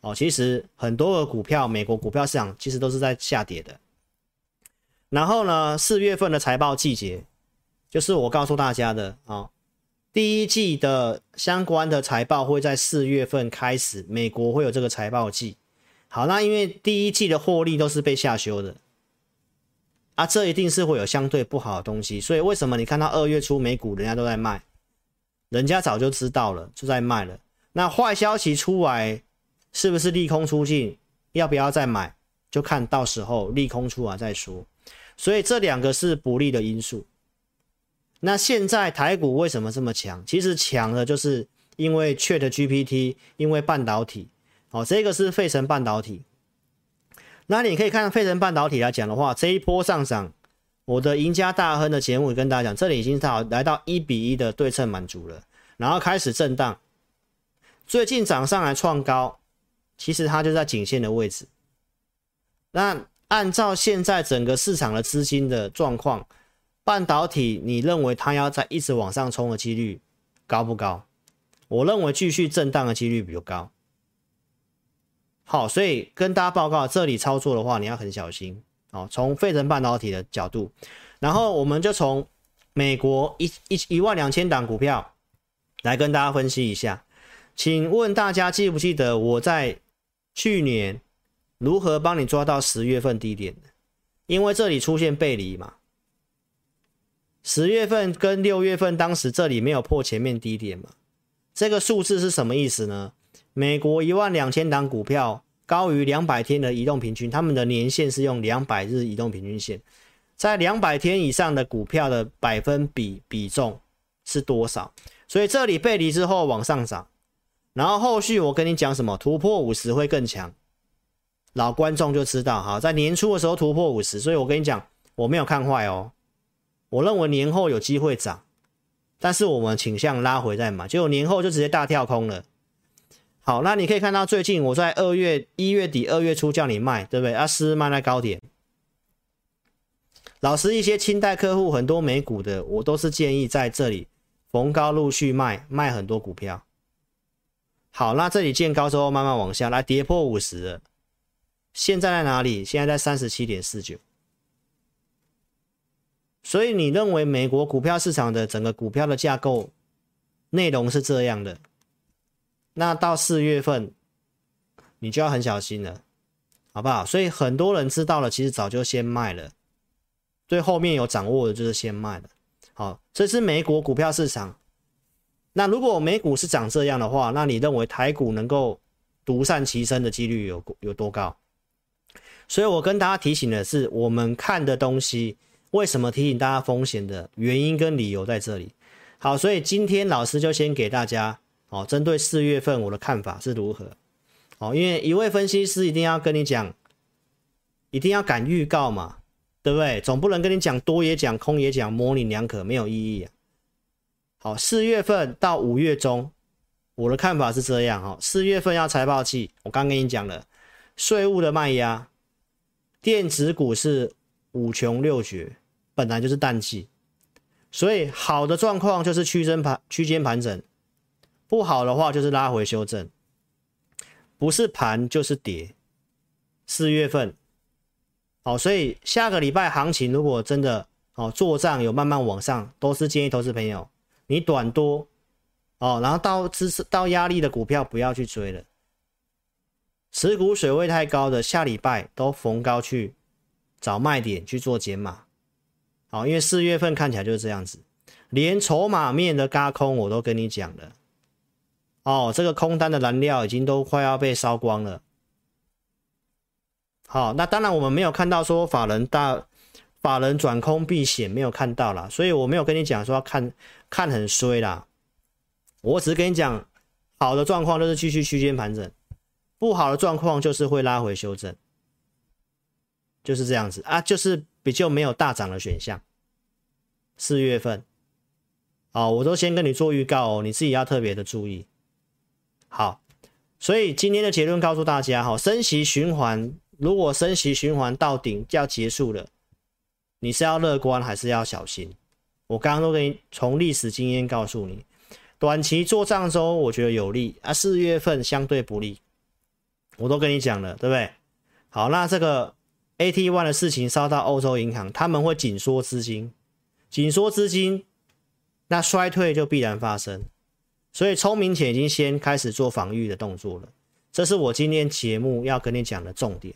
哦，其实很多的股票，美国股票市场其实都是在下跌的。然后呢，四月份的财报季节，就是我告诉大家的啊、第一季的相关的财报会在四月份开始，美国会有这个财报季。好，那因为第一季的获利都是被下修的，啊，这一定是会有相对不好的东西。所以为什么你看到二月初美股人家都在卖，人家早就知道了，就在卖了。那坏消息出来。是不是利空出尽？要不要再买？就看到时候利空出来再说。所以这两个是不利的因素。那现在台股为什么这么强？其实强的就是因为 ChatGPT，因为半导体。哦，这个是费城半导体。那你可以看费城半导体来讲的话，这一波上涨，我的赢家大亨的节目跟大家讲，这里已经到来到一比一的对称满足了，然后开始震荡，最近涨上来创高。其实它就在颈线的位置。那按照现在整个市场的资金的状况，半导体你认为它要在一直往上冲的几率高不高？我认为继续震荡的几率比较高。好，所以跟大家报告，这里操作的话你要很小心。哦，从费城半导体的角度，然后我们就从美国一一一万两千档股票来跟大家分析一下。请问大家记不记得我在去年如何帮你抓到十月份低点的？因为这里出现背离嘛，十月份跟六月份当时这里没有破前面低点嘛，这个数字是什么意思呢？美国一万两千档股票高于两百天的移动平均，他们的年线是用两百日移动平均线，在两百天以上的股票的百分比比重是多少？所以这里背离之后往上涨。然后后续我跟你讲什么？突破五十会更强，老观众就知道哈，在年初的时候突破五十，所以我跟你讲，我没有看坏哦，我认为年后有机会涨，但是我们倾向拉回再买，结果年后就直接大跳空了。好，那你可以看到最近我在二月一月底二月初叫你卖，对不对？啊，是卖在高点。老师一些清代客户很多美股的，我都是建议在这里逢高陆续卖，卖很多股票。好，那这里见高之后慢慢往下来，跌破五十了。现在在哪里？现在在三十七点四九。所以你认为美国股票市场的整个股票的架构内容是这样的？那到四月份你就要很小心了，好不好？所以很多人知道了，其实早就先卖了。对后面有掌握的，就是先卖了。好，这是美国股票市场。那如果美股是长这样的话，那你认为台股能够独善其身的几率有有多高？所以我跟大家提醒的是，我们看的东西，为什么提醒大家风险的原因跟理由在这里。好，所以今天老师就先给大家哦，针对四月份我的看法是如何。哦，因为一位分析师一定要跟你讲，一定要敢预告嘛，对不对？总不能跟你讲多也讲，空也讲，模棱两可，没有意义啊。好，四月份到五月中，我的看法是这样哈。四月份要财报季，我刚跟你讲了，税务的卖压，电子股是五穷六绝，本来就是淡季，所以好的状况就是区间盘区间盘整，不好的话就是拉回修正，不是盘就是跌。四月份，好，所以下个礼拜行情如果真的哦做账有慢慢往上，都是建议投资朋友。你短多哦，然后到支持到压力的股票不要去追了，持股水位太高的，下礼拜都逢高去找卖点去做减码，好，因为四月份看起来就是这样子，连筹码面的轧空我都跟你讲了，哦，这个空单的燃料已经都快要被烧光了，好，那当然我们没有看到说法人大。法人转空避险没有看到啦，所以我没有跟你讲说看看很衰啦。我只是跟你讲，好的状况就是继续区间盘整，不好的状况就是会拉回修正，就是这样子啊，就是比较没有大涨的选项。四月份啊，我都先跟你做预告哦，你自己要特别的注意。好，所以今天的结论告诉大家哈，升息循环，如果升息循环到顶就要结束了，你是要乐观还是要小心？我刚刚都跟你从历史经验告诉你，短期做账周我觉得有利啊，四月份相对不利，我都跟你讲了，对不对？好，那这个 A T One 的事情烧到欧洲银行，他们会紧缩资金，紧缩资金。那衰退就必然发生，所以聪明钱已经先开始做防御的动作了，这是我今天节目要跟你讲的重点。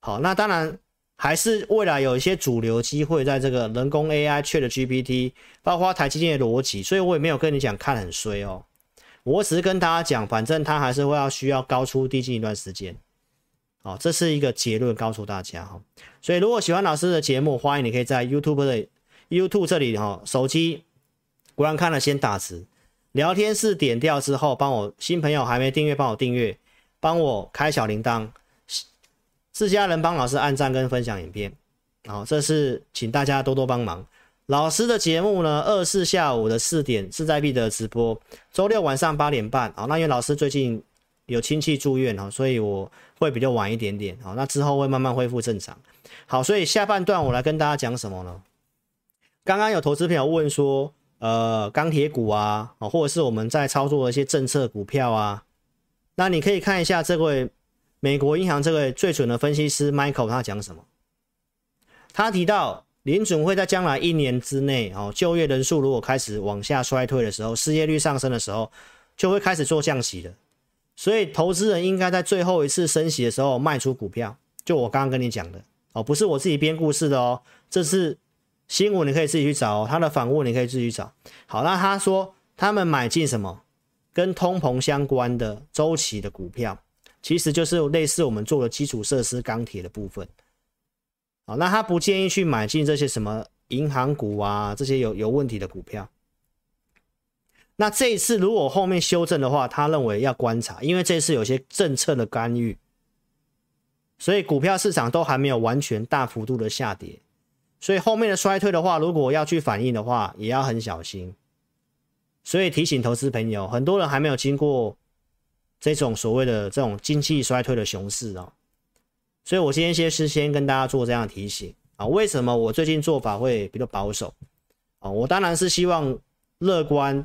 好，那当然还是未来有一些主流机会在这个人工 AI、ChatGPT，包括台积电的逻辑，所以我也没有跟你讲看很衰哦，我只是跟大家讲，反正它还是会要需要高出低进一段时间。哦，这是一个结论，告诉大家哈。所以如果喜欢老师的节目，欢迎你可以在 YouTube 的 YouTube 这里哈，手机。果然看了，先打字，聊天室点掉之后，帮我新朋友还没订阅，帮我订阅，帮我开小铃铛，自家人帮老师按赞跟分享影片，好，这是请大家多多帮忙。老师的节目呢，二四下午的四点势在必得直播，周六晚上八点半，好，那因为老师最近有亲戚住院哈，所以我会比较晚一点点，好，那之后会慢慢恢复正常。好，所以下半段我来跟大家讲什么呢？刚刚有投资朋友问说。呃，钢铁股啊，或者是我们在操作的一些政策股票啊，那你可以看一下这位美国银行这位最准的分析师 Michael 他讲什么？他提到联准会在将来一年之内，哦，就业人数如果开始往下衰退的时候，失业率上升的时候，就会开始做降息的。所以投资人应该在最后一次升息的时候卖出股票。就我刚刚跟你讲的哦，不是我自己编故事的哦，这是。新闻你可以自己去找哦，他的访问你可以自己去找。好，那他说他们买进什么跟通膨相关的周期的股票，其实就是类似我们做的基础设施、钢铁的部分。好，那他不建议去买进这些什么银行股啊，这些有有问题的股票。那这一次如果后面修正的话，他认为要观察，因为这次有些政策的干预，所以股票市场都还没有完全大幅度的下跌。所以后面的衰退的话，如果要去反应的话，也要很小心。所以提醒投资朋友，很多人还没有经过这种所谓的这种经济衰退的熊市啊。所以我今天先事先跟大家做这样提醒啊。为什么我最近做法会比较保守啊？我当然是希望乐观，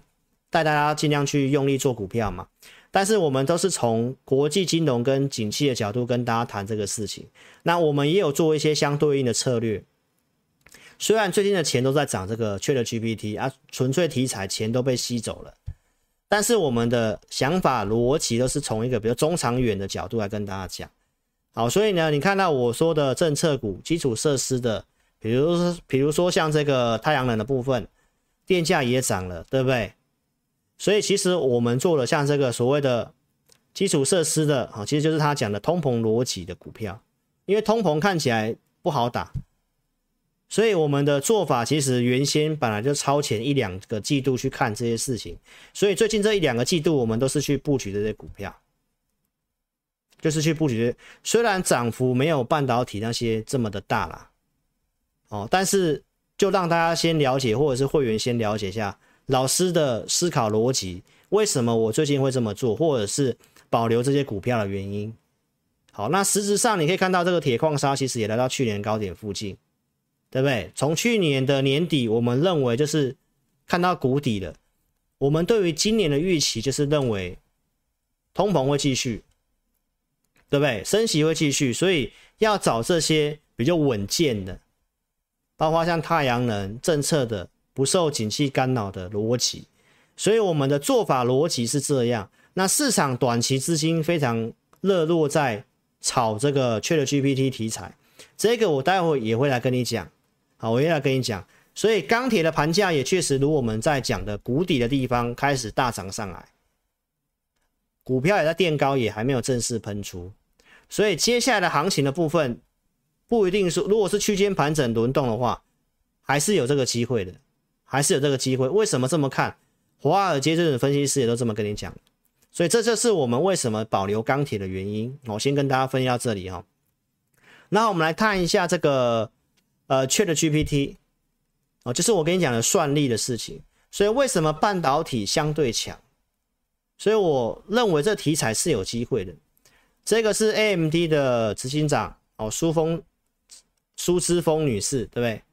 带大家尽量去用力做股票嘛。但是我们都是从国际金融跟景气的角度跟大家谈这个事情。那我们也有做一些相对应的策略。虽然最近的钱都在涨，这个 ChatGPT 啊，纯粹题材钱都被吸走了，但是我们的想法逻辑都是从一个比较中长远的角度来跟大家讲。好，所以呢，你看到我说的政策股、基础设施的，比如说，比如说像这个太阳能的部分，电价也涨了，对不对？所以其实我们做了像这个所谓的基础设施的，啊，其实就是他讲的通膨逻辑的股票，因为通膨看起来不好打。所以我们的做法其实原先本来就超前一两个季度去看这些事情，所以最近这一两个季度我们都是去布局这些股票，就是去布局。虽然涨幅没有半导体那些这么的大啦，哦，但是就让大家先了解，或者是会员先了解一下老师的思考逻辑，为什么我最近会这么做，或者是保留这些股票的原因。好，那实质上你可以看到这个铁矿砂其实也来到去年高点附近。对不对？从去年的年底，我们认为就是看到谷底了。我们对于今年的预期就是认为通膨会继续，对不对？升息会继续，所以要找这些比较稳健的，包括像太阳能政策的不受景气干扰的逻辑。所以我们的做法逻辑是这样。那市场短期资金非常热络在炒这个 ChatGPT 题材，这个我待会也会来跟你讲。好，我也来跟你讲，所以钢铁的盘价也确实如我们在讲的谷底的地方开始大涨上来，股票也在垫高，也还没有正式喷出，所以接下来的行情的部分不一定说，如果是区间盘整轮动的话，还是有这个机会的，还是有这个机会。为什么这么看？华尔街这种分析师也都这么跟你讲，所以这就是我们为什么保留钢铁的原因。我先跟大家分析到这里哈，那我们来看一下这个。呃，Chat GPT 哦，就是我跟你讲的算力的事情。所以为什么半导体相对强？所以我认为这题材是有机会的。这个是 AMD 的执行长哦，苏峰苏之峰女士，对不对？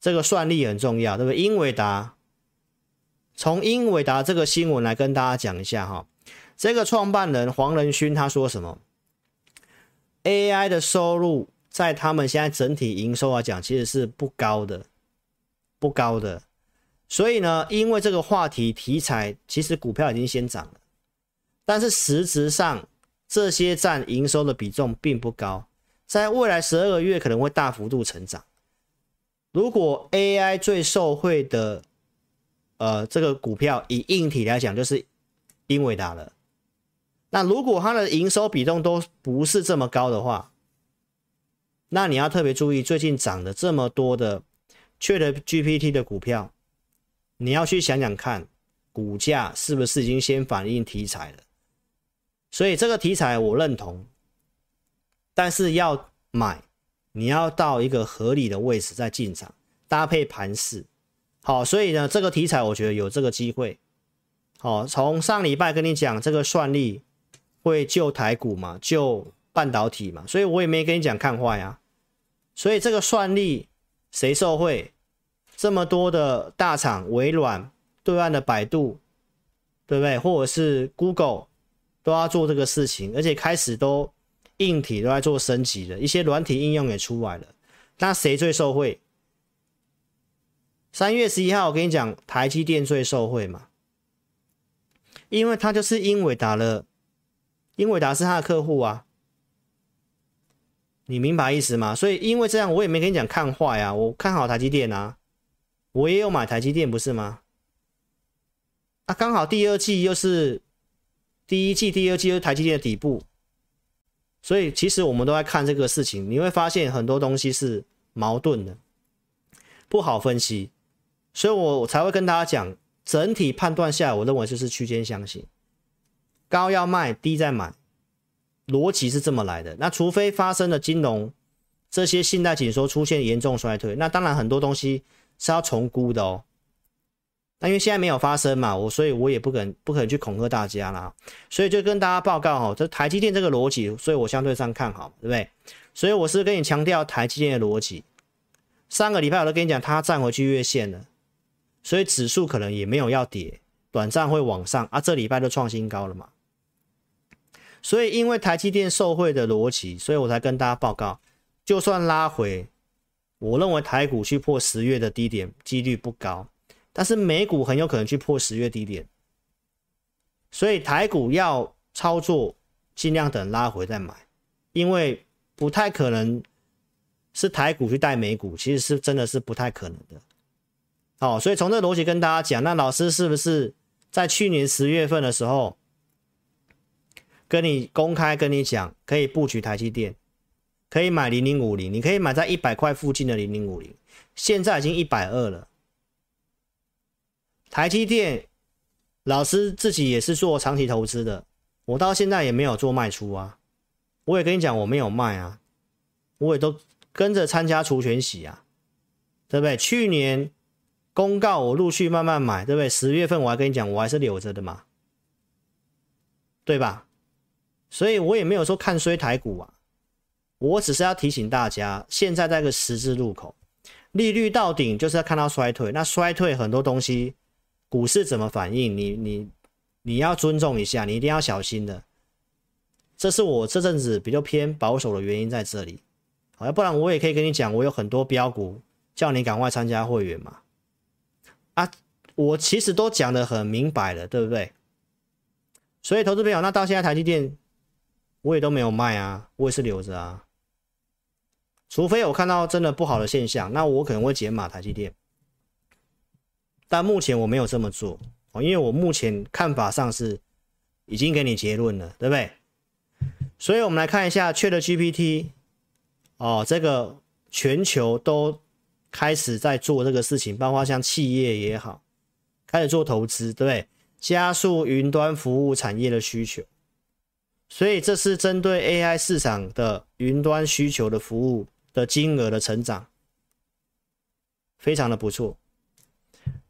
这个算力很重要，对不对？英伟达，从英伟达这个新闻来跟大家讲一下哈。这个创办人黄仁勋他说什么？AI 的收入在他们现在整体营收来讲，其实是不高的，不高的。所以呢，因为这个话题题材，其实股票已经先涨了，但是实质上这些占营收的比重并不高，在未来十二个月可能会大幅度成长。如果 AI 最受惠的，呃，这个股票以硬体来讲，就是英伟达了。那如果它的营收比重都不是这么高的话，那你要特别注意，最近涨的这么多的 ChatGPT 的股票。你要去想想看，股价是不是已经先反映题材了？所以这个题材我认同，但是要买，你要到一个合理的位置再进场，搭配盘势。好，所以呢，这个题材我觉得有这个机会。好，从上礼拜跟你讲这个算力会救台股嘛，救半导体嘛，所以我也没跟你讲看坏啊。所以这个算力谁受惠？这么多的大厂，微软、对岸的百度，对不对？或者是 Google 都要做这个事情，而且开始都硬体都在做升级了，一些软体应用也出来了。那谁最受惠？三月十一号，我跟你讲，台积电最受惠嘛，因为它就是英伟达了，英伟达是他的客户啊，你明白意思吗？所以因为这样，我也没跟你讲看坏啊，我看好台积电啊。我也有买台积电，不是吗？啊，刚好第二季又是第一季、第二季又是台积电的底部，所以其实我们都在看这个事情，你会发现很多东西是矛盾的，不好分析，所以我才会跟大家讲，整体判断下，我认为就是区间箱型，高要卖，低再买，逻辑是这么来的。那除非发生了金融这些信贷紧缩出现严重衰退，那当然很多东西。是要重估的哦，那因为现在没有发生嘛，我所以我也不可能不可能去恐吓大家啦，所以就跟大家报告哈，这台积电这个逻辑，所以我相对上看好，对不对？所以我是跟你强调台积电的逻辑。上个礼拜我都跟你讲，它站回去月线了，所以指数可能也没有要跌，短暂会往上啊，这礼拜都创新高了嘛。所以因为台积电受惠的逻辑，所以我才跟大家报告，就算拉回。我认为台股去破十月的低点几率不高，但是美股很有可能去破十月低点，所以台股要操作，尽量等拉回再买，因为不太可能是台股去带美股，其实是真的是不太可能的。好，所以从这逻辑跟大家讲，那老师是不是在去年十月份的时候跟你公开跟你讲，可以布局台积电？可以买零零五零，你可以买在一百块附近的零零五零，现在已经一百二了。台积电，老师自己也是做长期投资的，我到现在也没有做卖出啊。我也跟你讲，我没有卖啊，我也都跟着参加除权洗啊，对不对？去年公告我陆续慢慢买，对不对？十月份我还跟你讲，我还是留着的嘛，对吧？所以我也没有说看衰台股啊。我只是要提醒大家，现在在个十字路口，利率到顶就是要看到衰退。那衰退很多东西，股市怎么反应？你你你要尊重一下，你一定要小心的。这是我这阵子比较偏保守的原因在这里。好，要不然我也可以跟你讲，我有很多标股，叫你赶快参加会员嘛。啊，我其实都讲的很明白了，对不对？所以投资朋友，那到现在台积电我也都没有卖啊，我也是留着啊。除非我看到真的不好的现象，那我可能会减码台积电，但目前我没有这么做哦，因为我目前看法上是已经给你结论了，对不对？所以我们来看一下 ChatGPT 哦，这个全球都开始在做这个事情，包括像企业也好，开始做投资，对不对？加速云端服务产业的需求，所以这是针对 AI 市场的云端需求的服务。的金额的成长非常的不错。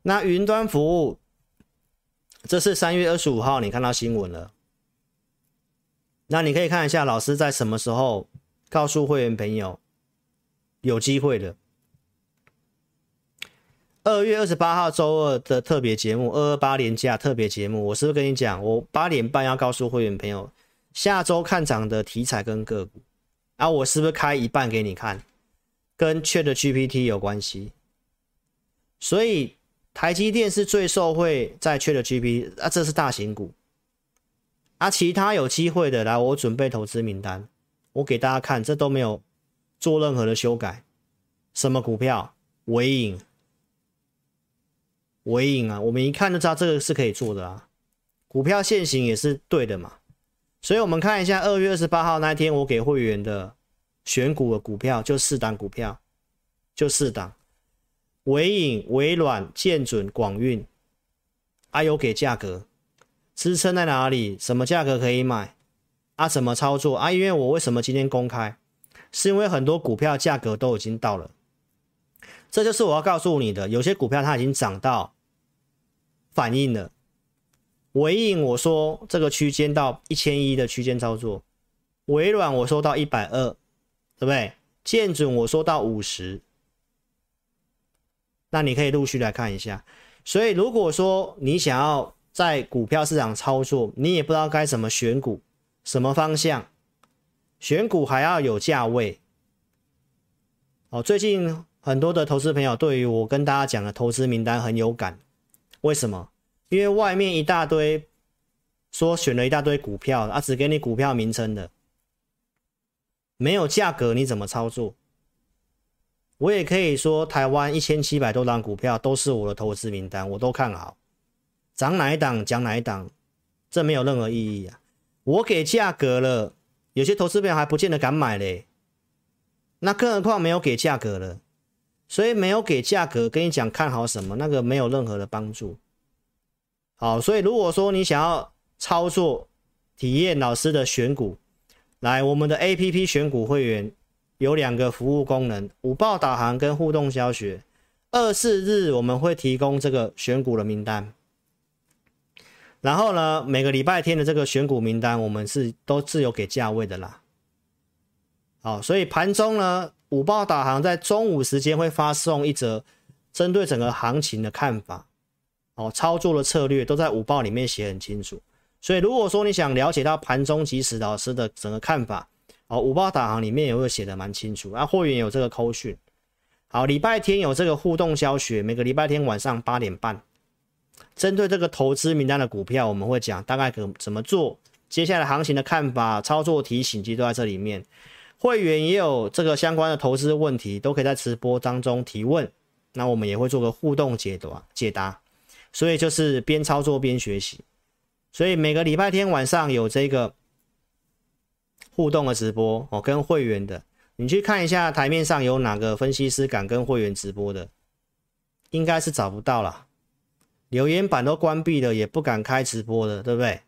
那云端服务，这是三月二十五号你看到新闻了。那你可以看一下老师在什么时候告诉会员朋友有机会的。二月二十八号周二的特别节目，二二八连假特别节目，我是不是跟你讲，我八点半要告诉会员朋友下周看涨的题材跟个股啊？我是不是开一半给你看，跟 ChatGPT 有关系？所以台积电是最受惠在券的 GP 啊，这是大型股。啊，其他有机会的来，我准备投资名单，我给大家看，这都没有做任何的修改，什么股票？尾影，尾影啊，我们一看就知道这个是可以做的啊，股票限行也是对的嘛，所以我们看一下二月二十八号那天我给会员的选股的股票就四档股票，就四档，纬颖、微软、建准、广运，啊有给价格支撑在哪里？什么价格可以买？啊怎么操作？啊因为我为什么今天公开？是因为很多股票价格都已经到了，这就是我要告诉你的，有些股票它已经涨到。反应了，纬颖我说这个区间到一千一的区间操作，微软我说到一百二，对不对？建准我说到五十，那你可以陆续来看一下。所以如果说你想要在股票市场操作，你也不知道该怎么选股，什么方向，选股还要有价位。哦，最近很多的投资朋友对于我跟大家讲的投资名单很有感。为什么？因为外面一大堆说选了一大堆股票啊，只给你股票名称的，没有价格，你怎么操作？我也可以说，台湾一千七百多档股票都是我的投资名单，我都看好，涨哪一档讲哪一档，这没有任何意义啊！我给价格了，有些投资朋友还不见得敢买嘞，那更何况没有给价格了。所以没有给价格，跟你讲看好什么，那个没有任何的帮助。好，所以如果说你想要操作、体验老师的选股，来我们的 APP 选股会员有两个服务功能：五报导航跟互动教学。二四日我们会提供这个选股的名单，然后呢，每个礼拜天的这个选股名单，我们是都自由给价位的啦。好，所以盘中呢。五报导航在中午时间会发送一则针对整个行情的看法，哦，操作的策略都在五报里面写很清楚。所以如果说你想了解到盘中即时老师的整个看法，哦，五报导航里面也会写的蛮清楚。啊，会员有这个扣讯，好，礼拜天有这个互动教学，每个礼拜天晚上八点半，针对这个投资名单的股票，我们会讲大概可怎么做，接下来行情的看法、操作提醒，其实都在这里面。会员也有这个相关的投资问题，都可以在直播当中提问，那我们也会做个互动解答解答，所以就是边操作边学习，所以每个礼拜天晚上有这个互动的直播哦，跟会员的，你去看一下台面上有哪个分析师敢跟会员直播的，应该是找不到了，留言板都关闭了，也不敢开直播的，对不对？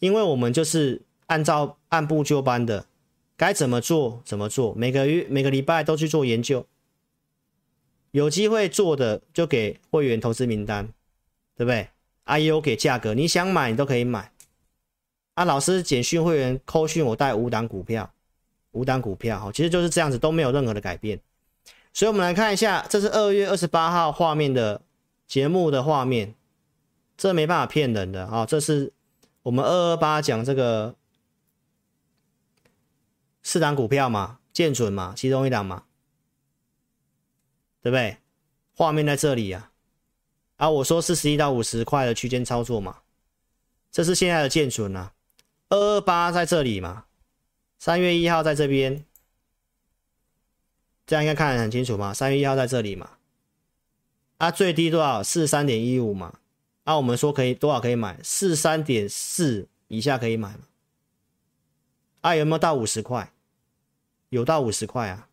因为我们就是按照按部就班的。该怎么做怎么做，每个月每个礼拜都去做研究，有机会做的就给会员投资名单，对不对？啊，也有给价格，你想买你都可以买。啊，老师简讯会员扣讯我带五档股票，五档股票，其实就是这样子，都没有任何的改变。所以，我们来看一下，这是二月二十八号画面的节目的画面，这没办法骗人的啊，这是我们二二八讲这个。四档股票嘛，建准嘛，其中一档嘛，对不对？画面在这里呀，啊，啊，我说四十一到五十块的区间操作嘛，这是现在的建准啊，二二八在这里嘛，三月一号在这边，这样应该看得很清楚嘛，三月一号在这里嘛，啊，最低多少？四十三点一五嘛，啊，我们说可以多少可以买？四十三点四以下可以买嘛。啊，有没有到五十块？有到五十块啊。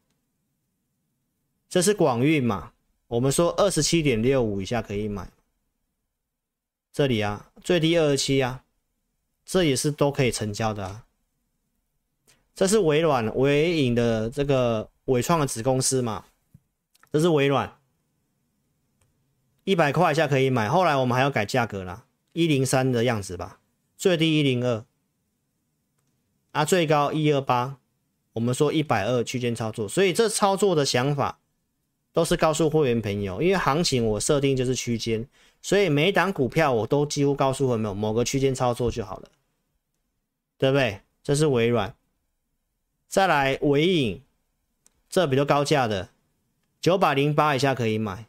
这是广运嘛？我们说二十七点六五以下可以买。这里啊，最低二十七啊，这也是都可以成交的啊。这是微软微影的这个伟创的子公司嘛？这是微软一百块以下可以买。后来我们还要改价格啦，一零三的样子吧，最低一零二，啊，最高一二八。我们说一百二区间操作，所以这操作的想法都是告诉会员朋友，因为行情我设定就是区间，所以每档股票我都几乎告诉会员某个区间操作就好了，对不对？这是微软，再来纬颖，这比较高价的九百零八以下可以买，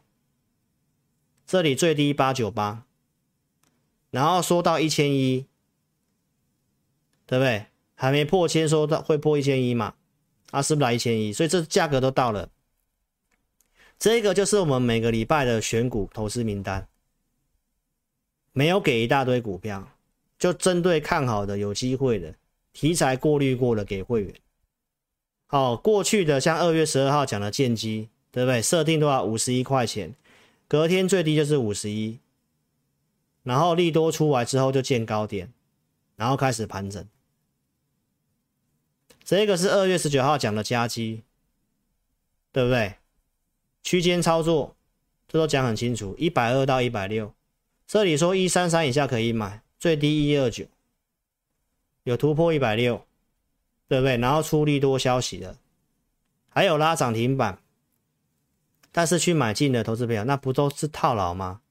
这里最低八九八，然后说到一千一，对不对？还没破千，说到会破一千一嘛？啊，是不是来一千一？所以这价格都到了。这个就是我们每个礼拜的选股投资名单，没有给一大堆股票，就针对看好的、有机会的题材过滤过了给会员。好，过去的像二月十二号讲的建机，对不对？设定多少？五十一块钱，隔天最低就是五十一，然后利多出来之后就见高点，然后开始盘整。这个是二月十九号讲的加基，对不对？区间操作，这都讲很清楚，一百二到一百六，这里说一三三以下可以买，最低一二九，有突破一百六，对不对？然后出利多消息了，还有拉涨停板，但是去买进的投资朋友，那不都是套牢吗？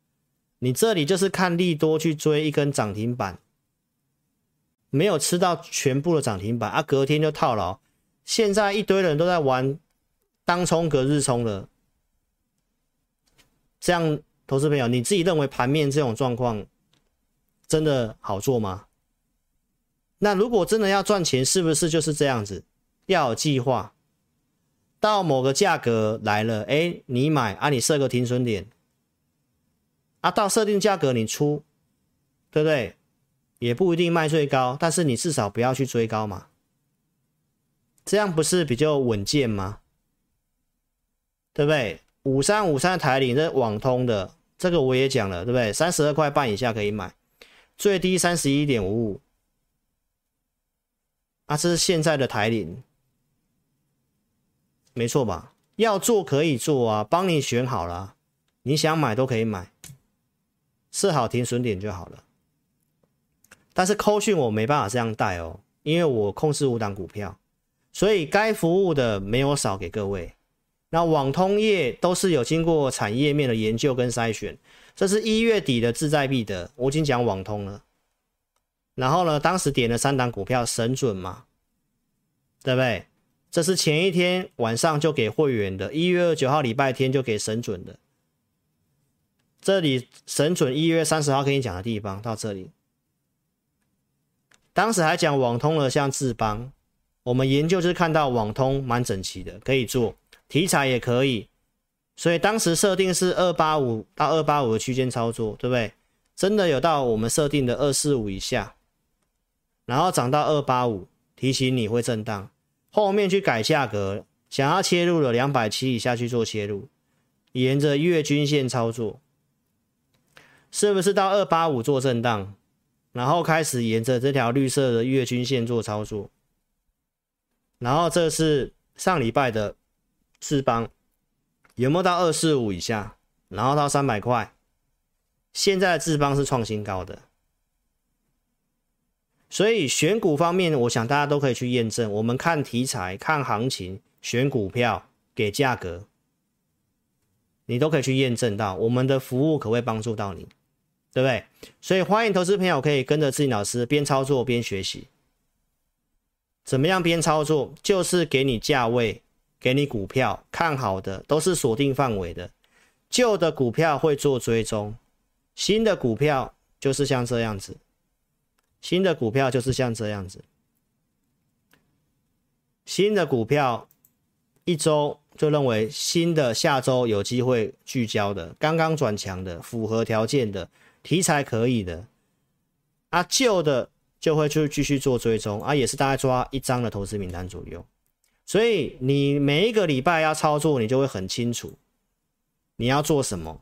你这里就是看利多去追一根涨停板。没有吃到全部的涨停板啊，隔天就套牢。现在一堆人都在玩当冲隔日冲的，这样投资朋友，你自己认为盘面这种状况真的好做吗？那如果真的要赚钱，是不是就是这样子？要有计划，到某个价格来了，哎，你买啊，你设个停损点啊，到设定价格你出，对不对？也不一定卖最高，但是你至少不要去追高嘛，这样不是比较稳健吗？对不对？五三五三台领这网通的，这个我也讲了，对不对？三十二块半以下可以买，最低三十一点五五，啊，这是现在的台领，没错吧？要做可以做啊，帮你选好了，你想买都可以买，设好停损点就好了。但是扣讯我没办法这样带哦，因为我控制五档股票，所以该服务的没有少给各位。那网通业都是有经过产业面的研究跟筛选，这是一月底的志在必得，我已经讲网通了。然后呢，当时点了三档股票神准嘛，对不对？这是前一天晚上就给会员的，一月二十九号礼拜天就给神准的。这里神准一月三十号跟你讲的地方到这里。当时还讲网通了，像智邦，我们研究就是看到网通蛮整齐的，可以做题材也可以，所以当时设定是二八五到二八五的区间操作，对不对？真的有到我们设定的二四五以下，然后涨到二八五，提醒你会震荡，后面去改价格，想要切入了两百七以下去做切入，沿着月均线操作，是不是到二八五做震荡？然后开始沿着这条绿色的月均线做操作，然后这是上礼拜的智邦，有没有到二四五以下？然后到三百块，现在的智邦是创新高的，所以选股方面，我想大家都可以去验证。我们看题材、看行情、选股票、给价格，你都可以去验证到我们的服务可不可以帮助到你。对不对？所以欢迎投资朋友可以跟着志颖老师边操作边学习。怎么样边操作？就是给你价位，给你股票看好的，都是锁定范围的。旧的股票会做追踪，新的股票就是像这样子。新的股票就是像这样子。新的股票一周就认为新的下周有机会聚焦的，刚刚转强的，符合条件的。题材可以的，啊，旧的就会去继续做追踪啊，也是大概抓一张的投资名单左右，所以你每一个礼拜要操作，你就会很清楚你要做什么，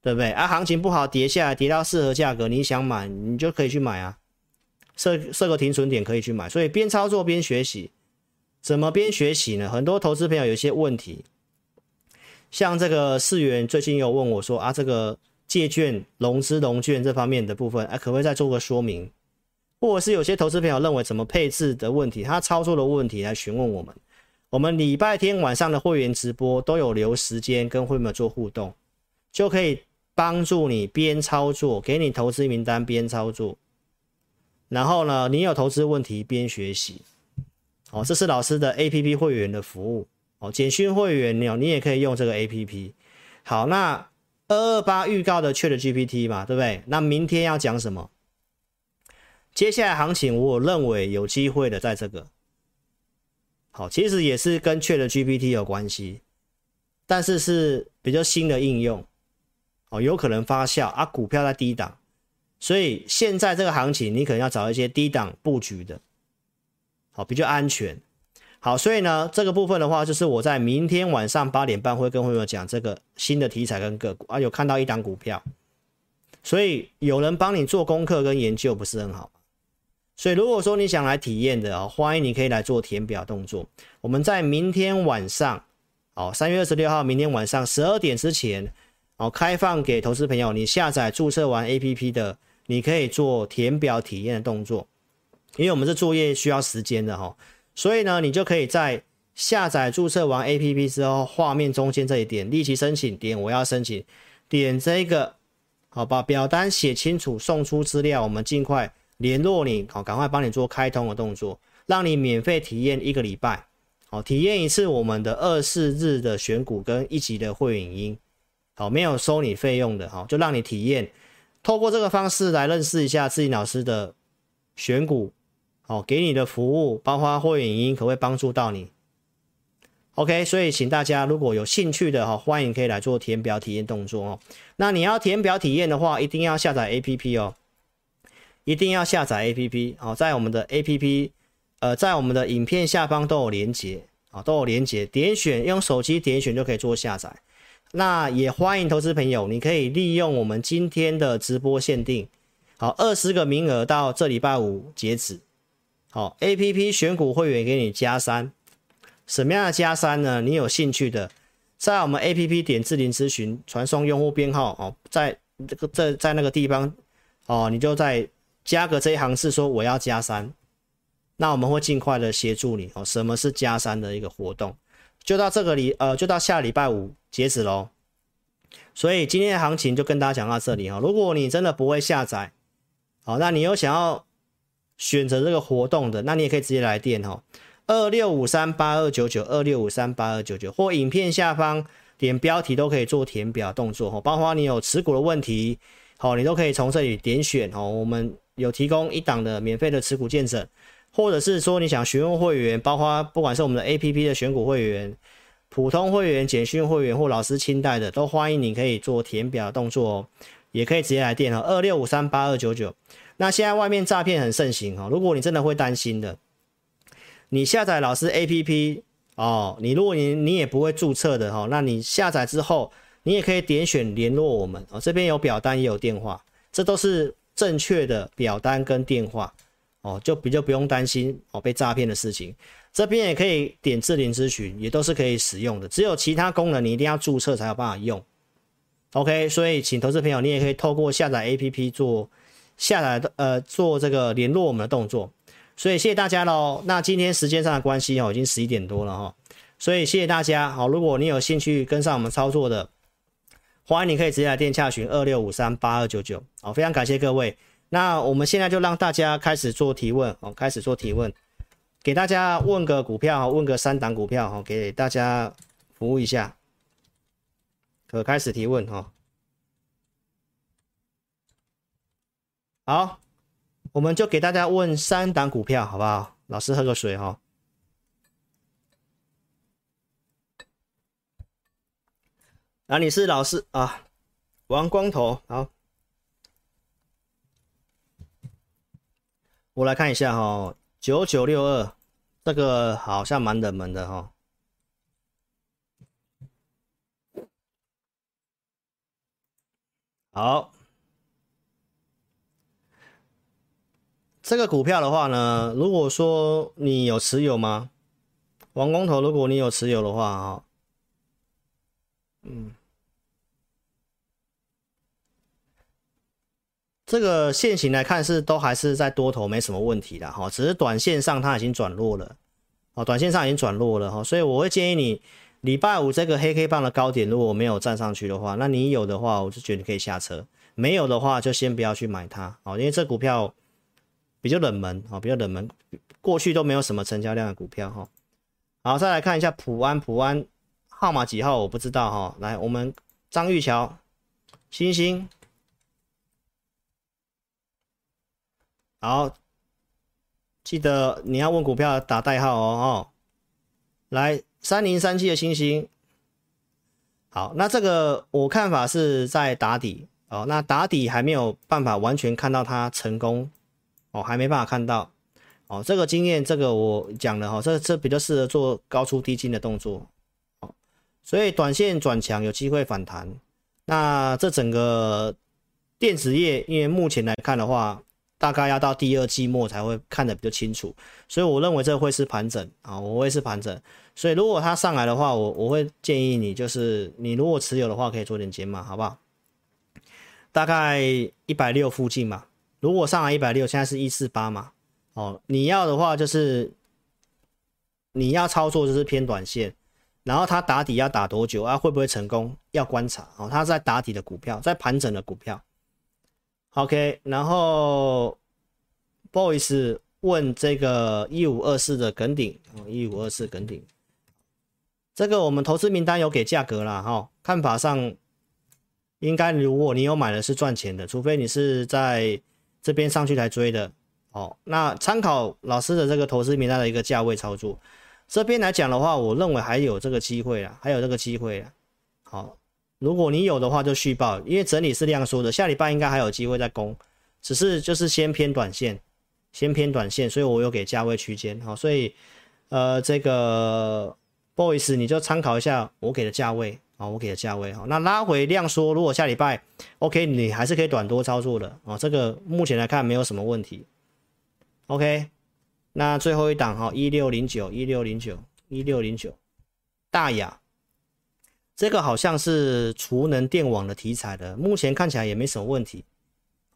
对不对？啊，行情不好跌下来，跌到适合价格，你想买，你就可以去买啊，设设个停损点可以去买，所以边操作边学习，怎么边学习呢？很多投资朋友有些问题，像这个市原最近有问我说啊，这个借券融资融券这方面的部分，啊，可不可以再做个说明？或者是有些投资朋友认为怎么配置的问题，他操作的问题来询问我们。我们礼拜天晚上的会员直播都有留时间跟会员做互动，就可以帮助你边操作，给你投资名单边操作。然后呢，你有投资问题边学习。哦，这是老师的 APP 会员的服务。哦，简讯会员你你也可以用这个 APP。好，那二二八预告的 ChatGPT 嘛，对不对？那明天要讲什么？接下来行情，我认为有机会的，在这个。好，其实也是跟 ChatGPT 有关系，但是是比较新的应用。哦，有可能发酵啊，股票在低档，所以现在这个行情，你可能要找一些低档布局的，好，比较安全。好，所以呢，这个部分的话，就是我在明天晚上八点半会跟会员讲这个新的题材跟个股啊，有看到一档股票，所以有人帮你做功课跟研究不是很好，所以如果说你想来体验的啊，欢迎你可以来做填表动作。我们在明天晚上，哦，三月二十六号，明天晚上十二点之前，哦，开放给投资朋友，你下载注册完 APP 的，你可以做填表体验的动作，因为我们这作业需要时间的哈。所以呢，你就可以在下载注册完 APP 之后，画面中间这一点立即申请，点我要申请，点这个，好，把表单写清楚，送出资料，我们尽快联络你，好，赶快帮你做开通的动作，让你免费体验一个礼拜，好，体验一次我们的二四日的选股跟一级的会员音，好，没有收你费用的，好，就让你体验，透过这个方式来认识一下自己老师的选股。哦，给你的服务，包括会员音，可不可以帮助到你？OK，所以请大家如果有兴趣的哈，欢迎可以来做填表体验动作哦。那你要填表体验的话，一定要下载 APP 哦，一定要下载 APP 哦，在我们的 APP，呃，在我们的影片下方都有连接啊，都有连接，点选用手机点选就可以做下载。那也欢迎投资朋友，你可以利用我们今天的直播限定，好，二十个名额到这礼拜五截止。好，A P P 选股会员给你加三，什么样的加三呢？你有兴趣的，在我们 A P P 点智霖咨询，传送用户编号哦，在这个在在那个地方哦，你就在加个这一行是说我要加三，那我们会尽快的协助你哦。什么是加三的一个活动？就到这个礼呃，就到下礼拜五截止喽。所以今天的行情就跟大家讲到这里哈。如果你真的不会下载，好，那你又想要。选择这个活动的，那你也可以直接来电哦，二六五三八二九九二六五三八二九九，或影片下方点标题都可以做填表动作哈，包括你有持股的问题，好，你都可以从这里点选哦。我们有提供一档的免费的持股见证，或者是说你想询问会员，包括不管是我们的 APP 的选股会员、普通会员、简讯会员或老师亲带的，都欢迎你可以做填表动作哦，也可以直接来电哈，二六五三八二九九。那现在外面诈骗很盛行哈，如果你真的会担心的，你下载老师 APP 哦，你如果你你也不会注册的哈，那你下载之后，你也可以点选联络我们哦，这边有表单也有电话，这都是正确的表单跟电话哦，就比较不用担心哦被诈骗的事情。这边也可以点智霖咨询，也都是可以使用的，只有其他功能你一定要注册才有办法用。OK，所以请投资朋友你也可以透过下载 APP 做。下载的呃做这个联络我们的动作，所以谢谢大家喽。那今天时间上的关系哦，已经十一点多了哈，所以谢谢大家。好，如果你有兴趣跟上我们操作的，欢迎你可以直接来电洽询二六五三八二九九。好，非常感谢各位。那我们现在就让大家开始做提问哦，开始做提问，给大家问个股票，问个三档股票哈，给大家服务一下，可开始提问哈。好，我们就给大家问三档股票，好不好？老师喝个水哈。啊，你是老师啊，王光头。好，我来看一下哈，九九六二，这个好像蛮冷门的哈。好。这个股票的话呢，如果说你有持有吗？王光头，如果你有持有的话，哈，嗯，这个线型来看是都还是在多头，没什么问题的哈，只是短线上它已经转弱了，哦，短线上已经转弱了哈，所以我会建议你礼拜五这个黑 K 棒的高点如果没有站上去的话，那你有的话，我就觉得你可以下车。没有的话，就先不要去买它哦，因为这股票比较冷门哦，比较冷门，过去都没有什么成交量的股票哈。好，再来看一下普安，普安号码几号我不知道哈。来，我们张玉桥，星星，好，记得你要问股票打代号哦哦。来，三零三七的星星，好，那这个我看法是在打底。哦，那打底还没有办法完全看到它成功，哦，还没办法看到，哦，这个经验，这个我讲了哈，这这比较适合做高出低进的动作，哦，所以短线转强有机会反弹，那这整个电子业，因为目前来看的话，大概要到第二季末才会看得比较清楚，所以我认为这会是盘整啊，我会是盘整，所以如果它上来的话，我我会建议你，就是你如果持有的话，可以做点减码，好不好？大概一百六附近嘛，如果上来一百六，现在是一四八嘛，哦，你要的话就是你要操作就是偏短线，然后它打底要打多久啊？会不会成功？要观察哦。它在打底的股票，在盘整的股票。OK，然后 Boys 问这个一五二四的耿鼎，一五二四梗顶，这个我们投资名单有给价格了哈，看法上。应该，如果你有买的是赚钱的，除非你是在这边上去才追的哦。那参考老师的这个投资名单的一个价位操作，这边来讲的话，我认为还有这个机会啊，还有这个机会啊。好，如果你有的话就续报，因为整理是量缩的，下礼拜应该还有机会再攻，只是就是先偏短线，先偏短线，所以我有给价位区间。好，所以呃这个 boys 你就参考一下我给的价位。啊，我给的价位哈，那拉回量缩，如果下礼拜 OK，你还是可以短多操作的哦。这个目前来看没有什么问题。OK，那最后一档哈，一六零九，一六零九，一六零九，大亚，这个好像是储能电网的题材的，目前看起来也没什么问题，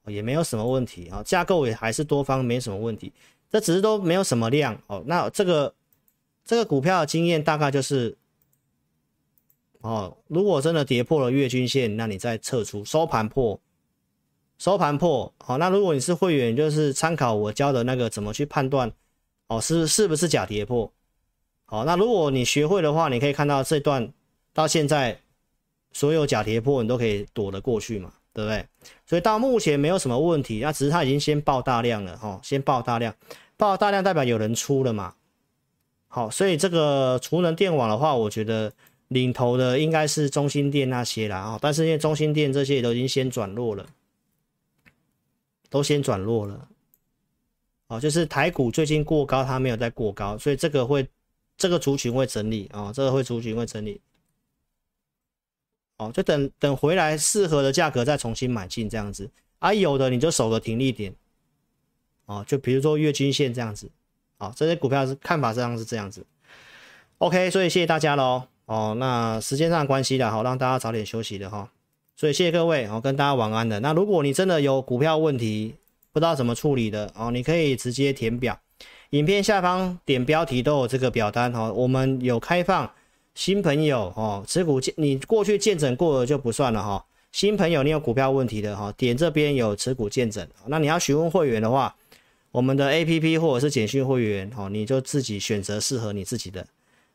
也没有什么问题啊，架构也还是多方，没什么问题，这只是都没有什么量哦。那这个这个股票的经验大概就是。哦，如果真的跌破了月均线，那你再撤出，收盘破，收盘破。好，那如果你是会员，就是参考我教的那个怎么去判断，哦，是是不是假跌破？好，那如果你学会的话，你可以看到这段到现在所有假跌破你都可以躲得过去嘛，对不对？所以到目前没有什么问题，那只是它已经先爆大量了，哈，先爆大量，爆大量代表有人出了嘛。好，所以这个储能电网的话，我觉得。领头的应该是中兴电那些啦啊，但是因为中兴电这些也都已经先转弱了，都先转弱了，哦，就是台股最近过高，它没有再过高，所以这个会这个族群会整理啊，这个会族群会整理，哦，就等等回来适合的价格再重新买进这样子，啊，有的你就守个停利点，哦，就比如说月均线这样子，啊，这些股票是看法上是这样子，OK，所以谢谢大家喽。哦，那时间上关系的，好让大家早点休息的哈，所以谢谢各位，哦，跟大家晚安的。那如果你真的有股票问题，不知道怎么处理的哦，你可以直接填表，影片下方点标题都有这个表单哈。我们有开放新朋友哦，持股见你过去见诊过的就不算了哈。新朋友你有股票问题的哈，点这边有持股见诊。那你要询问会员的话，我们的 APP 或者是简讯会员哦，你就自己选择适合你自己的。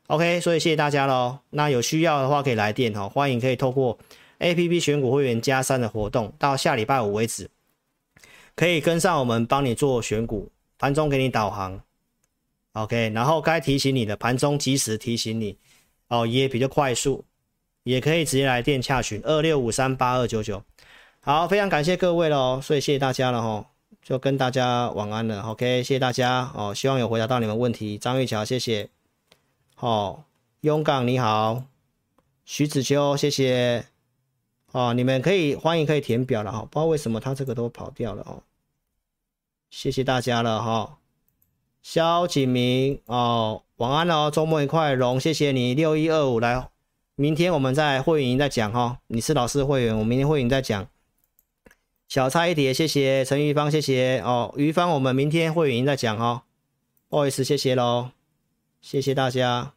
OK，所以谢谢大家喽。那有需要的话可以来电哈，欢迎可以透过 APP 选股会员加三的活动，到下礼拜五为止，可以跟上我们帮你做选股，盘中给你导航。OK，然后该提醒你的盘中及时提醒你，哦也比较快速，也可以直接来电洽询二六五三八二九九。好，非常感谢各位喽，所以谢谢大家了哈，就跟大家晚安了。OK，谢谢大家哦，希望有回答到你们问题。张玉桥，谢谢。哦，勇敢你好，徐子秋，谢谢。哦，你们可以欢迎可以填表了哈，不知道为什么他这个都跑掉了哦。谢谢大家了哈，萧景明哦，晚安哦，周末愉快，龙谢谢你六一二五来明天我们在会员营再讲哈。你是老师会员，我明天会员再讲。小菜一碟，谢谢陈玉芳，谢谢哦。于芳，我们明天会员营再讲哈。不好意思，谢谢喽，谢谢大家。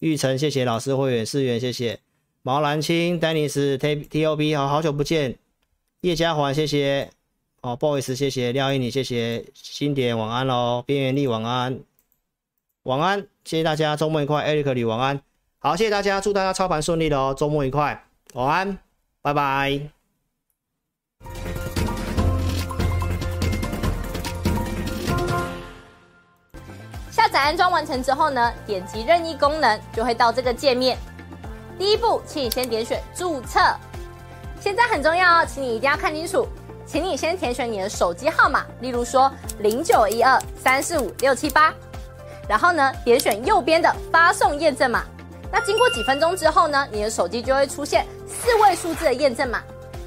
玉成，谢谢老师会员四元，谢谢。毛兰青，Dennis T T O B，好好久不见。叶家环，谢谢。哦，不好意思，谢谢廖一你，谢谢。新典，晚安喽。边缘力，晚安。晚安，谢谢大家，周末愉快。Eric 李，晚安。好，谢谢大家，祝大家操盘顺利的哦，周末愉快。晚安，拜拜。下载安装完成之后呢，点击任意功能就会到这个界面。第一步，请你先点选注册。现在很重要哦，请你一定要看清楚。请你先填选你的手机号码，例如说零九一二三四五六七八，然后呢，点选右边的发送验证码。那经过几分钟之后呢，你的手机就会出现四位数字的验证码。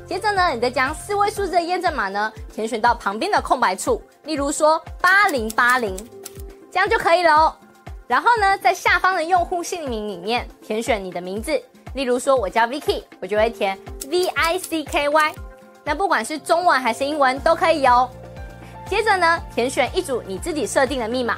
接着呢，你再将四位数字的验证码呢填选到旁边的空白处，例如说八零八零，这样就可以了哦。然后呢，在下方的用户姓名里面填选你的名字，例如说我叫 Vicky，我就会填 V I C K Y。那不管是中文还是英文都可以哦。接着呢，填选一组你自己设定的密码，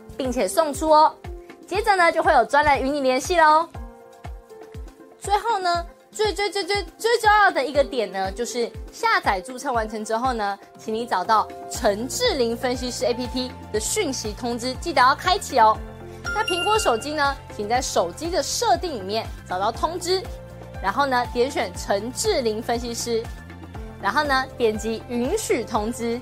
并且送出哦。接着呢，就会有专人与你联系喽。最后呢，最最最最最重要的一个点呢，就是下载注册完成之后呢，请你找到陈志玲分析师 APP 的讯息通知，记得要开启哦。那苹果手机呢，请在手机的设定里面找到通知，然后呢，点选陈志玲分析师，然后呢，点击允许通知。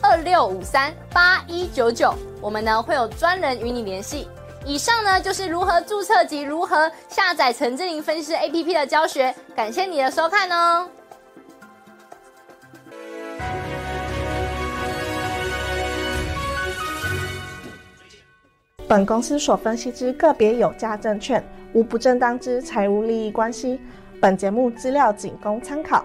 二六五三八一九九，我们呢会有专人与你联系。以上呢就是如何注册及如何下载陈智霖分析师 APP 的教学，感谢你的收看哦。本公司所分析之个别有价证券，无不正当之财务利益关系。本节目资料仅供参考，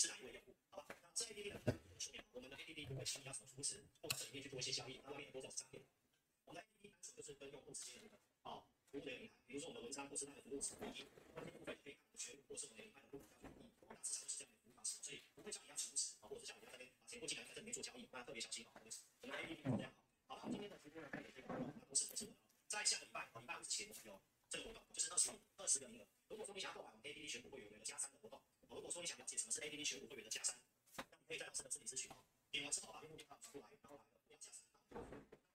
是哪一位用户？好吧，那这 APP 的分布我们的 APP 会果你要什么扶持，或者是里面去做一些交易，那外面多种商店？我们的 APP 单纯就是跟用户之间的啊、哦、服务的平台，比如说我们的文章或是它的服务是唯一，那些部分可以看我们全部或是我们另外的部分交易，大致上就是这样的服务方式，所以不会叫你要扶持啊，或者叫你要这边把钱过进来，在这里面做交易，那特别小心啊，我们的们 APP 这样好。好，那今天的直播呢，也这个活动那都是不错的。在下个礼拜啊，礼拜五之前我有这个活动，就是二十二十个名额。如果说你想要购买我们 APP 全部会有一个加三的活动。如果说你想了解什么是 ABD 选股会员的假山，那你可以在老师的这里咨询哦。点完之后把用户电话转过来，然后来了要加三。